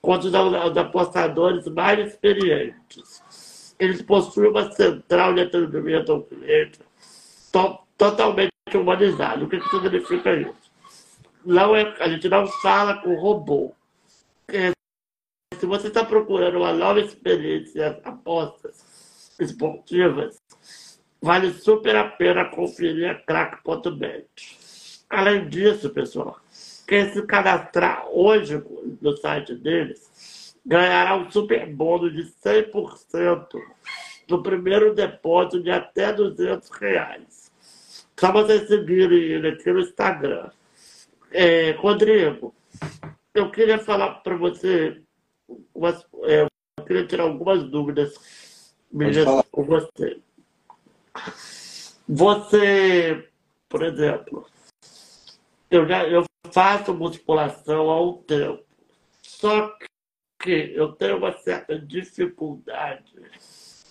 quanto aos apostadores mais experientes. Eles possuem uma central de atendimento ao cliente to- totalmente humanizada. O que, que significa isso? Não é, a gente não fala com robô. É, se você está procurando uma nova experiência apostas esportivas, vale super a pena conferir a crack.bet. Além disso, pessoal, quem se cadastrar hoje no site deles ganhará um super bônus de 100% no primeiro depósito de até 200 reais. Só vocês seguirem ele aqui no Instagram. É, Rodrigo, eu queria falar para você, umas- é, eu queria tirar algumas dúvidas minhas com você. Você, por exemplo, eu já eu faço musculação há um tempo, só que eu tenho uma certa dificuldade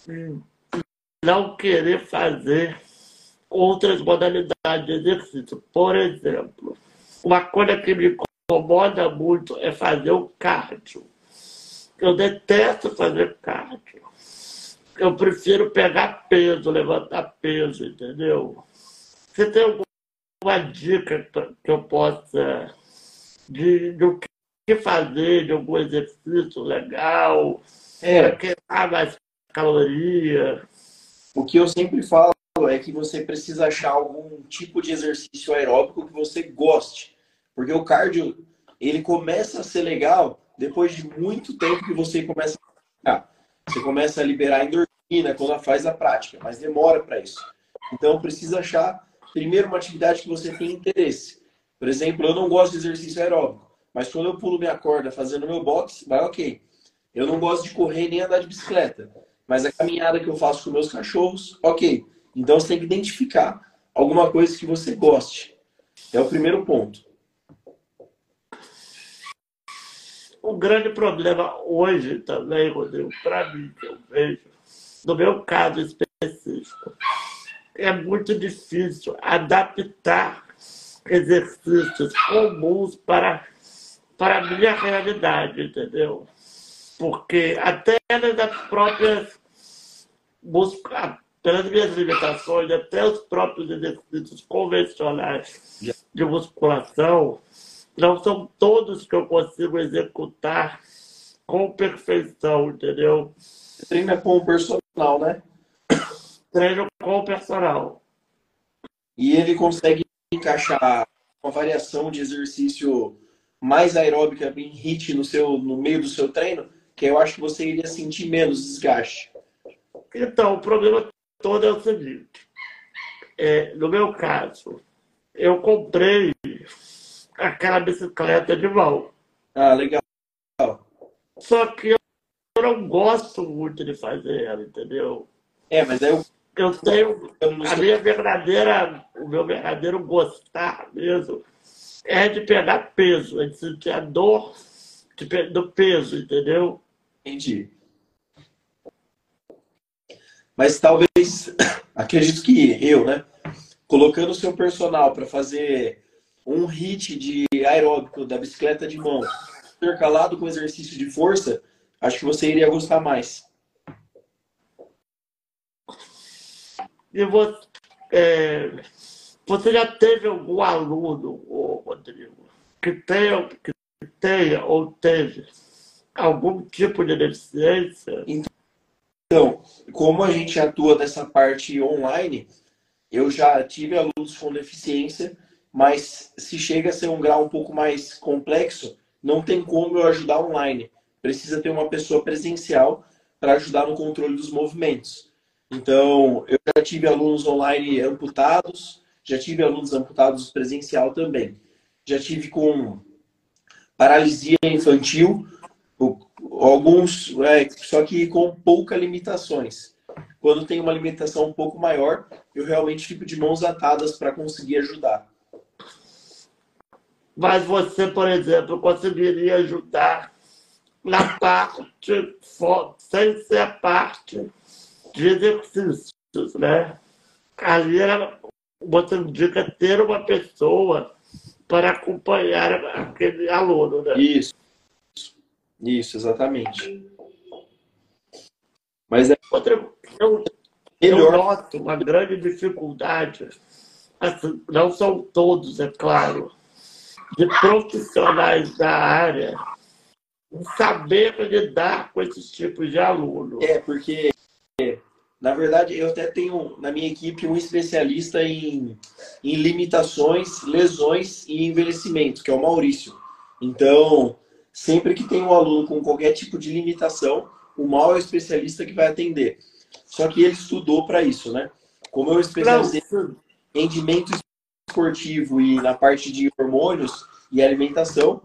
em não querer fazer outras modalidades de exercício. Por exemplo, uma coisa que me incomoda muito é fazer o cardio. Eu detesto fazer cardio. Eu prefiro pegar peso, levantar peso, entendeu? Você tem alguma dica que eu possa de, do que fazer, de algum exercício legal, É, queimar mais caloria? o que eu sempre falo é que você precisa achar algum tipo de exercício aeróbico que você goste. Porque o cardio, ele começa a ser legal depois de muito tempo que você começa a. Você começa a liberar endorfina quando faz a prática, mas demora para isso. Então precisa achar primeiro uma atividade que você tem interesse. Por exemplo, eu não gosto de exercício aeróbico, mas quando eu pulo minha corda fazendo meu box, vai ok. Eu não gosto de correr nem andar de bicicleta, mas a caminhada que eu faço com meus cachorros, ok. Então você tem que identificar alguma coisa que você goste. É o primeiro ponto. O grande problema hoje também, Rodrigo, para mim, que eu vejo, no meu caso específico, é muito difícil adaptar exercícios comuns para, para a minha realidade, entendeu? Porque até nas próprias pelas minhas limitações, até os próprios exercícios convencionais de musculação, não são todos que eu consigo executar com perfeição, entendeu? Treina com o personal, né? Treino com o personal. E ele consegue encaixar uma variação de exercício mais aeróbica em HIIT no, seu, no meio do seu treino, que eu acho que você iria sentir menos desgaste. Então, o problema todo é o seguinte. É, no meu caso, eu comprei aquela bicicleta de mão. Ah, legal. Só que eu não gosto muito de fazer ela, entendeu? É, mas aí eu Eu tenho a minha verdadeira, o meu verdadeiro gostar mesmo é de pegar peso, é de sentir a dor de do peso, entendeu? entendi. Mas talvez, [COUGHS] acredito que eu, né? Colocando o seu personal para fazer um hit de aeróbico da bicicleta de mão, intercalado com exercício de força, acho que você iria gostar mais. E você, é, você já teve algum aluno, Rodrigo, que tenha, que tenha ou teve algum tipo de deficiência? Então, como a gente atua nessa parte online, eu já tive alunos com deficiência, mas se chega a ser um grau um pouco mais complexo, não tem como eu ajudar online. Precisa ter uma pessoa presencial para ajudar no controle dos movimentos. Então, eu já tive alunos online amputados, já tive alunos amputados presencial também. Já tive com paralisia infantil, alguns, é, só que com poucas limitações. Quando tem uma limitação um pouco maior, eu realmente fico de mãos atadas para conseguir ajudar. Mas você, por exemplo, conseguiria ajudar na parte, sem ser parte de exercícios, né? Ali era, você indica ter uma pessoa para acompanhar aquele aluno, né? Isso. Isso, exatamente. Mas é Outra, eu, eu noto uma grande dificuldade, assim, não são todos, é claro, de profissionais da área saber lidar com esses tipos de aluno. É, porque, na verdade, eu até tenho na minha equipe um especialista em, em limitações, lesões e envelhecimento, que é o Maurício. Então, sempre que tem um aluno com qualquer tipo de limitação, o Mal é o especialista que vai atender. Só que ele estudou para isso, né? Como eu especializei em rendimento esportivo e na parte de hormônios e alimentação,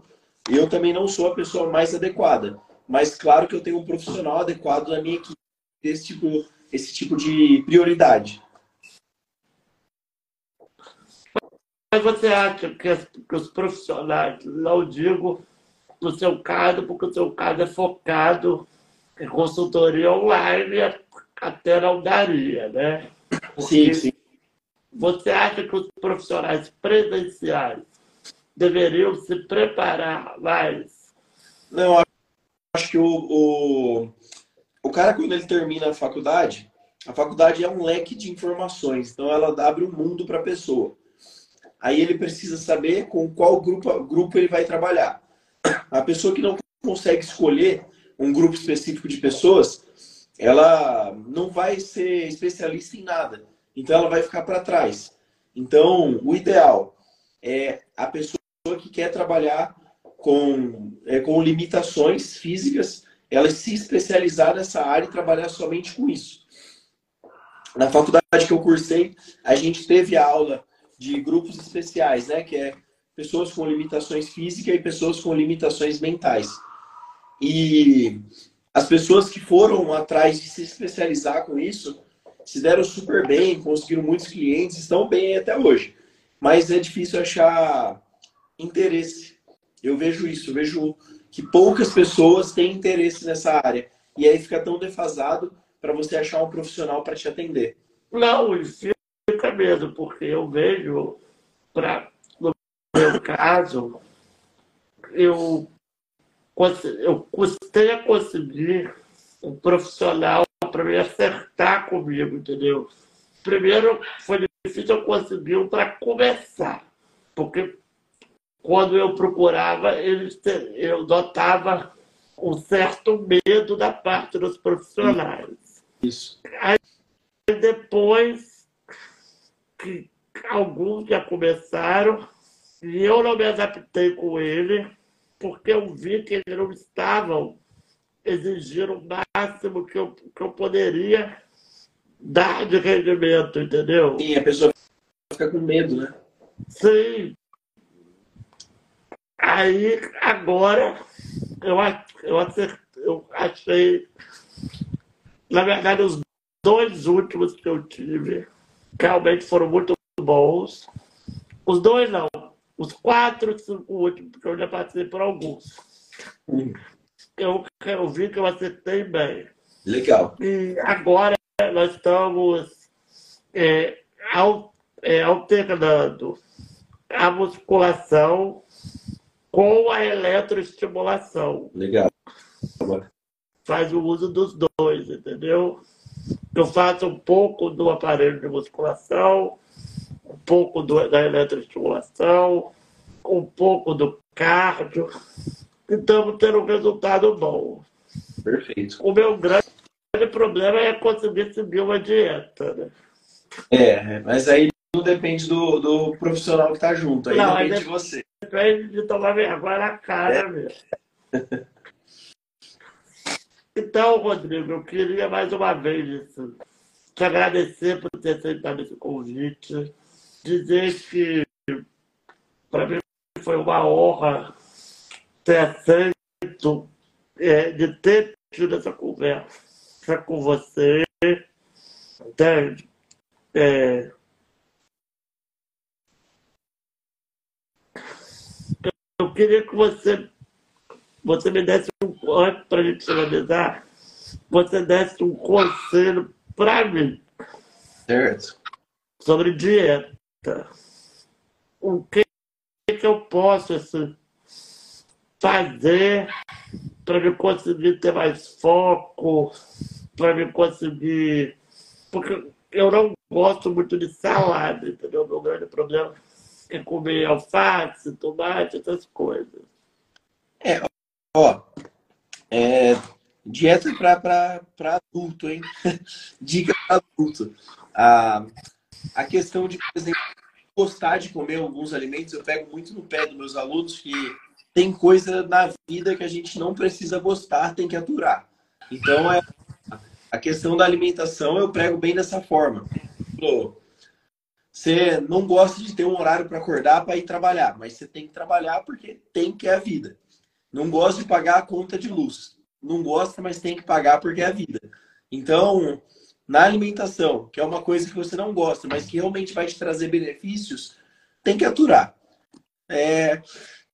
eu também não sou a pessoa mais adequada. Mas claro que eu tenho um profissional adequado na minha equipe desse tipo, esse tipo de prioridade. Mas você acha que, que os profissionais, não digo no seu caso, porque o seu caso é focado em consultoria online, até não daria, né? Porque sim, sim. Você acha que os profissionais presenciais deveriam se preparar mais? Não, acho que o, o, o cara, quando ele termina a faculdade, a faculdade é um leque de informações, então ela abre um mundo para a pessoa. Aí ele precisa saber com qual grupo, grupo ele vai trabalhar. A pessoa que não consegue escolher um grupo específico de pessoas, ela não vai ser especialista em nada. Então ela vai ficar para trás. Então, o ideal é a pessoa que quer trabalhar com, é, com limitações físicas, ela se especializar nessa área e trabalhar somente com isso. Na faculdade que eu cursei, a gente teve aula de grupos especiais, né? Que é pessoas com limitações físicas e pessoas com limitações mentais. E as pessoas que foram atrás de se especializar com isso se deram super bem, conseguiram muitos clientes, estão bem até hoje. Mas é difícil achar interesse. Eu vejo isso, eu vejo que poucas pessoas têm interesse nessa área. E aí fica tão defasado para você achar um profissional para te atender. Não, fica mesmo, porque eu vejo, pra, no meu caso, eu, eu custei a conseguir um profissional para me acertar comigo, entendeu? Primeiro foi difícil eu conseguir um para começar, porque quando eu procurava, eles, eu notava um certo medo da parte dos profissionais. Isso. Aí depois que alguns já começaram, e eu não me adaptei com ele, porque eu vi que eles não estavam exigir o máximo que eu, que eu poderia dar de rendimento, entendeu? Sim, a pessoa fica com medo, né? Sim. Aí, agora, eu, eu, acertei, eu achei. Na verdade, os dois últimos que eu tive realmente foram muito bons. Os dois não. Os quatro, cinco últimos, porque eu já passei por alguns. Hum eu, eu vi que eu acertei bem. Legal. E agora nós estamos é, é, alternando a musculação com a eletroestimulação. Legal. Faz o uso dos dois, entendeu? Eu faço um pouco do aparelho de musculação, um pouco do, da eletroestimulação, um pouco do cardio. E estamos tendo um resultado bom. Perfeito. O meu grande problema é conseguir seguir uma dieta, né? É, mas aí não depende do, do profissional que está junto, aí Não, depende de você. De tomar vergonha na cara mesmo. Então, Rodrigo, eu queria mais uma vez isso, te agradecer por ter aceitado esse convite, dizer que para mim foi uma honra ter aceito, é, de ter tido essa conversa com você, entende? É, queria que você, você me desse um, antes para a gente finalizar, você desse um conselho para mim Certo. sobre dieta. O que, que eu posso assim, fazer para me conseguir ter mais foco, para me conseguir. Porque eu não gosto muito de salada, entendeu? Meu grande problema é comer alface, tomate, essas coisas. Ó, é, dieta para adulto, hein? [LAUGHS] Dica para adulto. A, a questão de, por exemplo, gostar de comer alguns alimentos, eu pego muito no pé dos meus alunos que tem coisa na vida que a gente não precisa gostar, tem que aturar. Então, é, a questão da alimentação eu prego bem dessa forma. Pô, Você não gosta de ter um horário para acordar para ir trabalhar, mas você tem que trabalhar porque tem que é a vida. Não gosta de pagar a conta de luz. Não gosta, mas tem que pagar porque é a vida. Então, na alimentação, que é uma coisa que você não gosta, mas que realmente vai te trazer benefícios, tem que aturar. É,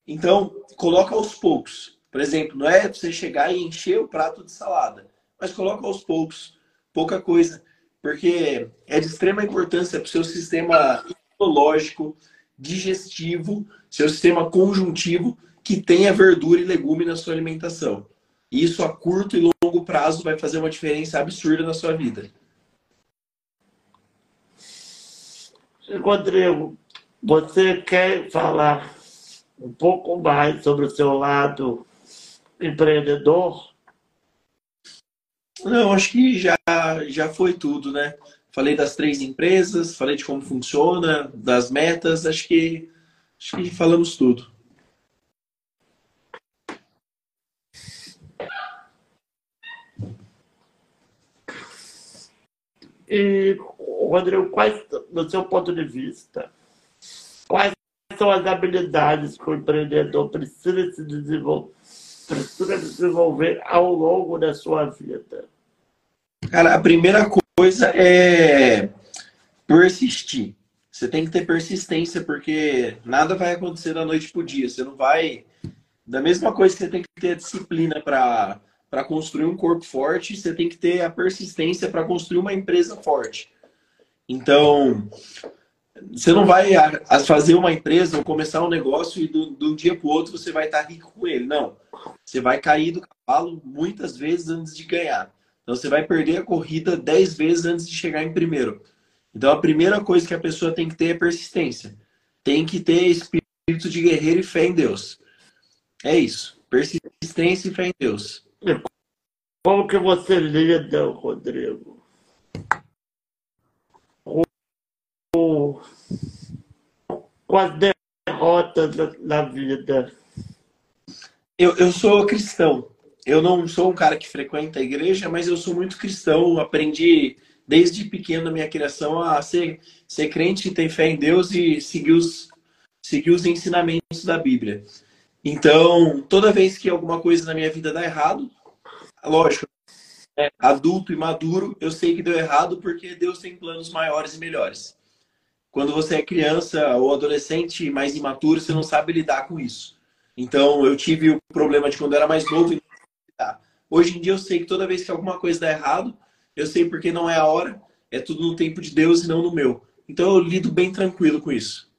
então, coloca aos poucos. Por exemplo, não é você chegar e encher o prato de salada, mas coloca aos poucos, pouca coisa, porque é de extrema importância para o seu sistema imunológico, digestivo, seu sistema conjuntivo, que tenha verdura e legume na sua alimentação. Isso a curto e longo prazo vai fazer uma diferença absurda na sua vida. Rodrigo, você quer falar um pouco mais sobre o seu lado empreendedor? Não, acho que já, já foi tudo, né? Falei das três empresas, falei de como funciona, das metas, acho que, acho que falamos tudo. E, Rodrigo, quais, do seu ponto de vista, quais são as habilidades que o empreendedor precisa se desenvolver, precisa desenvolver ao longo da sua vida? Cara, a primeira coisa é persistir. Você tem que ter persistência, porque nada vai acontecer da noite pro dia. Você não vai. Da mesma coisa que você tem que ter disciplina para para construir um corpo forte, você tem que ter a persistência para construir uma empresa forte. Então, você não vai fazer uma empresa ou começar um negócio e do, de um dia para o outro você vai estar rico com ele. Não. Você vai cair do cavalo muitas vezes antes de ganhar. Então, você vai perder a corrida dez vezes antes de chegar em primeiro. Então, a primeira coisa que a pessoa tem que ter é persistência. Tem que ter espírito de guerreiro e fé em Deus. É isso. Persistência e fé em Deus. Como que você lida, Rodrigo? Com, com as derrotas da, da vida. Eu, eu sou cristão. Eu não sou um cara que frequenta a igreja, mas eu sou muito cristão. Aprendi desde pequeno na minha criação a ser, ser crente, ter fé em Deus e seguir os, seguir os ensinamentos da Bíblia. Então, toda vez que alguma coisa na minha vida dá errado, lógico, é, adulto e maduro, eu sei que deu errado porque Deus tem planos maiores e melhores. Quando você é criança ou adolescente mais imaturo, você não sabe lidar com isso. Então, eu tive o problema de quando eu era mais novo. Hoje em dia, eu sei que toda vez que alguma coisa dá errado, eu sei porque não é a hora, é tudo no tempo de Deus e não no meu. Então, eu lido bem tranquilo com isso.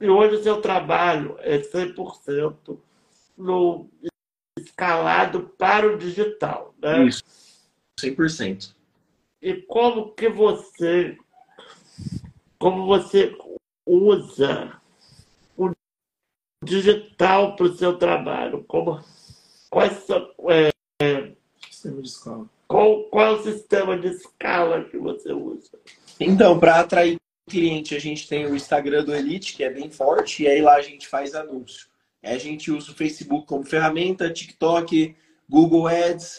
E hoje o seu trabalho é 100% no escalado para o digital, né? Isso. 100%. E como que você, como você usa o digital para o seu trabalho? Como, quais são, é, Sistema de escala. qual, qual é o sistema de escala que você usa? Então, para atrair cliente, a gente tem o Instagram do Elite, que é bem forte, e aí lá a gente faz anúncio. A gente usa o Facebook como ferramenta, TikTok, Google Ads,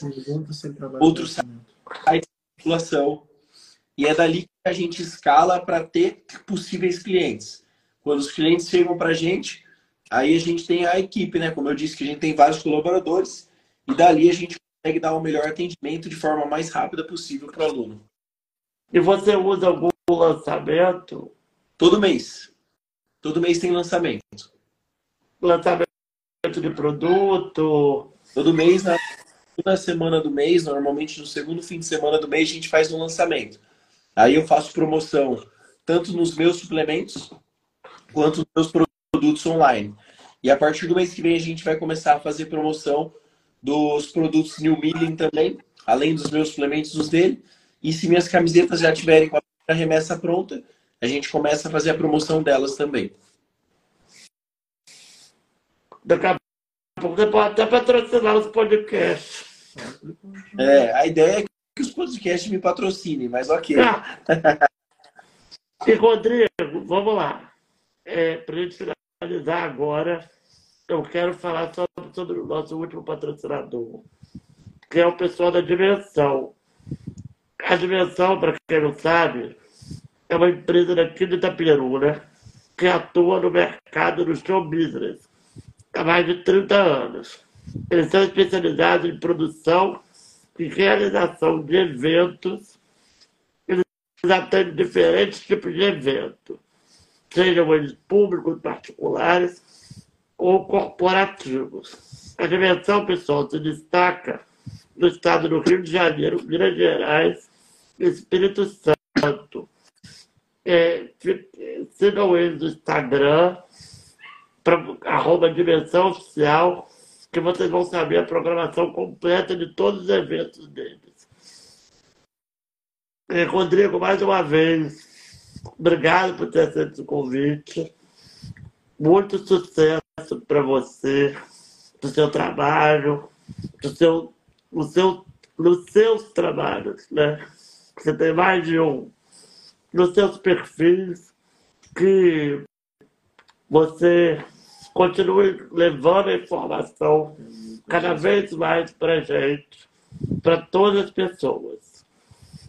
trabalha Outros com orçamento. população. E é dali que a gente escala para ter possíveis clientes. Quando os clientes chegam para a gente, aí a gente tem a equipe, né? Como eu disse, que a gente tem vários colaboradores, e dali a gente consegue dar o melhor atendimento de forma mais rápida possível para o aluno. E você usa algum lançamento? Todo mês. Todo mês tem lançamento. Lançamento de produto? Todo mês, na segunda semana do mês, normalmente no segundo fim de semana do mês, a gente faz um lançamento. Aí eu faço promoção tanto nos meus suplementos quanto nos meus produtos online. E a partir do mês que vem a gente vai começar a fazer promoção dos produtos New Milling também, além dos meus suplementos, os dele. E se minhas camisetas já tiverem com a remessa pronta, a gente começa a fazer a promoção delas também. Daqui a pouco você pode até patrocinar os podcasts. É, a ideia é que os podcasts me patrocinem, mas ok. Ah. [LAUGHS] E Rodrigo, vamos lá. É, Para a gente finalizar agora, eu quero falar sobre, sobre o nosso último patrocinador, que é o pessoal da Dimensão. A Dimensão, para quem não sabe, é uma empresa daqui de Itaperu, né? Que atua no mercado do show business há mais de 30 anos. Eles são especializados em produção e realização de eventos. Eles atendem diferentes tipos de eventos, sejam eles públicos, particulares ou corporativos. A dimensão, pessoal, se destaca no estado do Rio de Janeiro, Minas Gerais e Espírito Santo. É, sigam eles no Instagram, pra, arroba Dimensão Oficial, que vocês vão saber a programação completa de todos os eventos deles. É, Rodrigo, mais uma vez, obrigado por ter aceito o convite. Muito sucesso para você, do seu trabalho, do seu, do seu, nos seus trabalhos, né? Você tem mais de um. Nos seus perfis, que você continue levando a informação cada vez mais para gente, para todas as pessoas.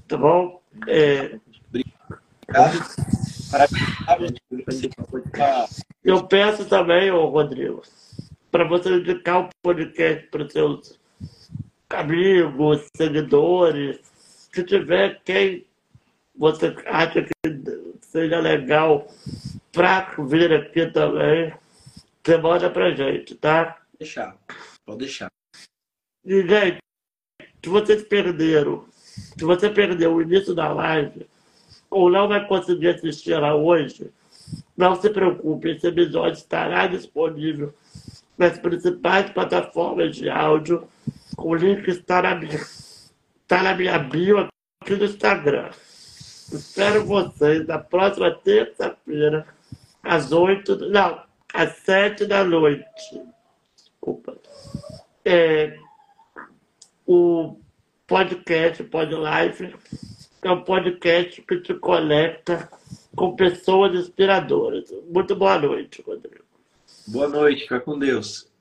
Tá bom? É, eu peço também, ô Rodrigo, para você indicar o podcast para seus amigos, seguidores, se tiver quem você acha que seja legal para vir aqui também, você manda pra gente, tá? Deixar. Pode deixar. E, gente, se vocês perderam, se você perdeu o início da live, ou não vai conseguir assistir ela hoje, não se preocupe, esse episódio estará disponível nas principais plataformas de áudio. O link está na minha, está na minha bio aqui no Instagram. Espero vocês na próxima terça-feira, às oito. Não, às sete da noite. Desculpa. É, o podcast Pod Life é um podcast que te conecta com pessoas inspiradoras. Muito boa noite, Rodrigo. Boa noite, fica com Deus.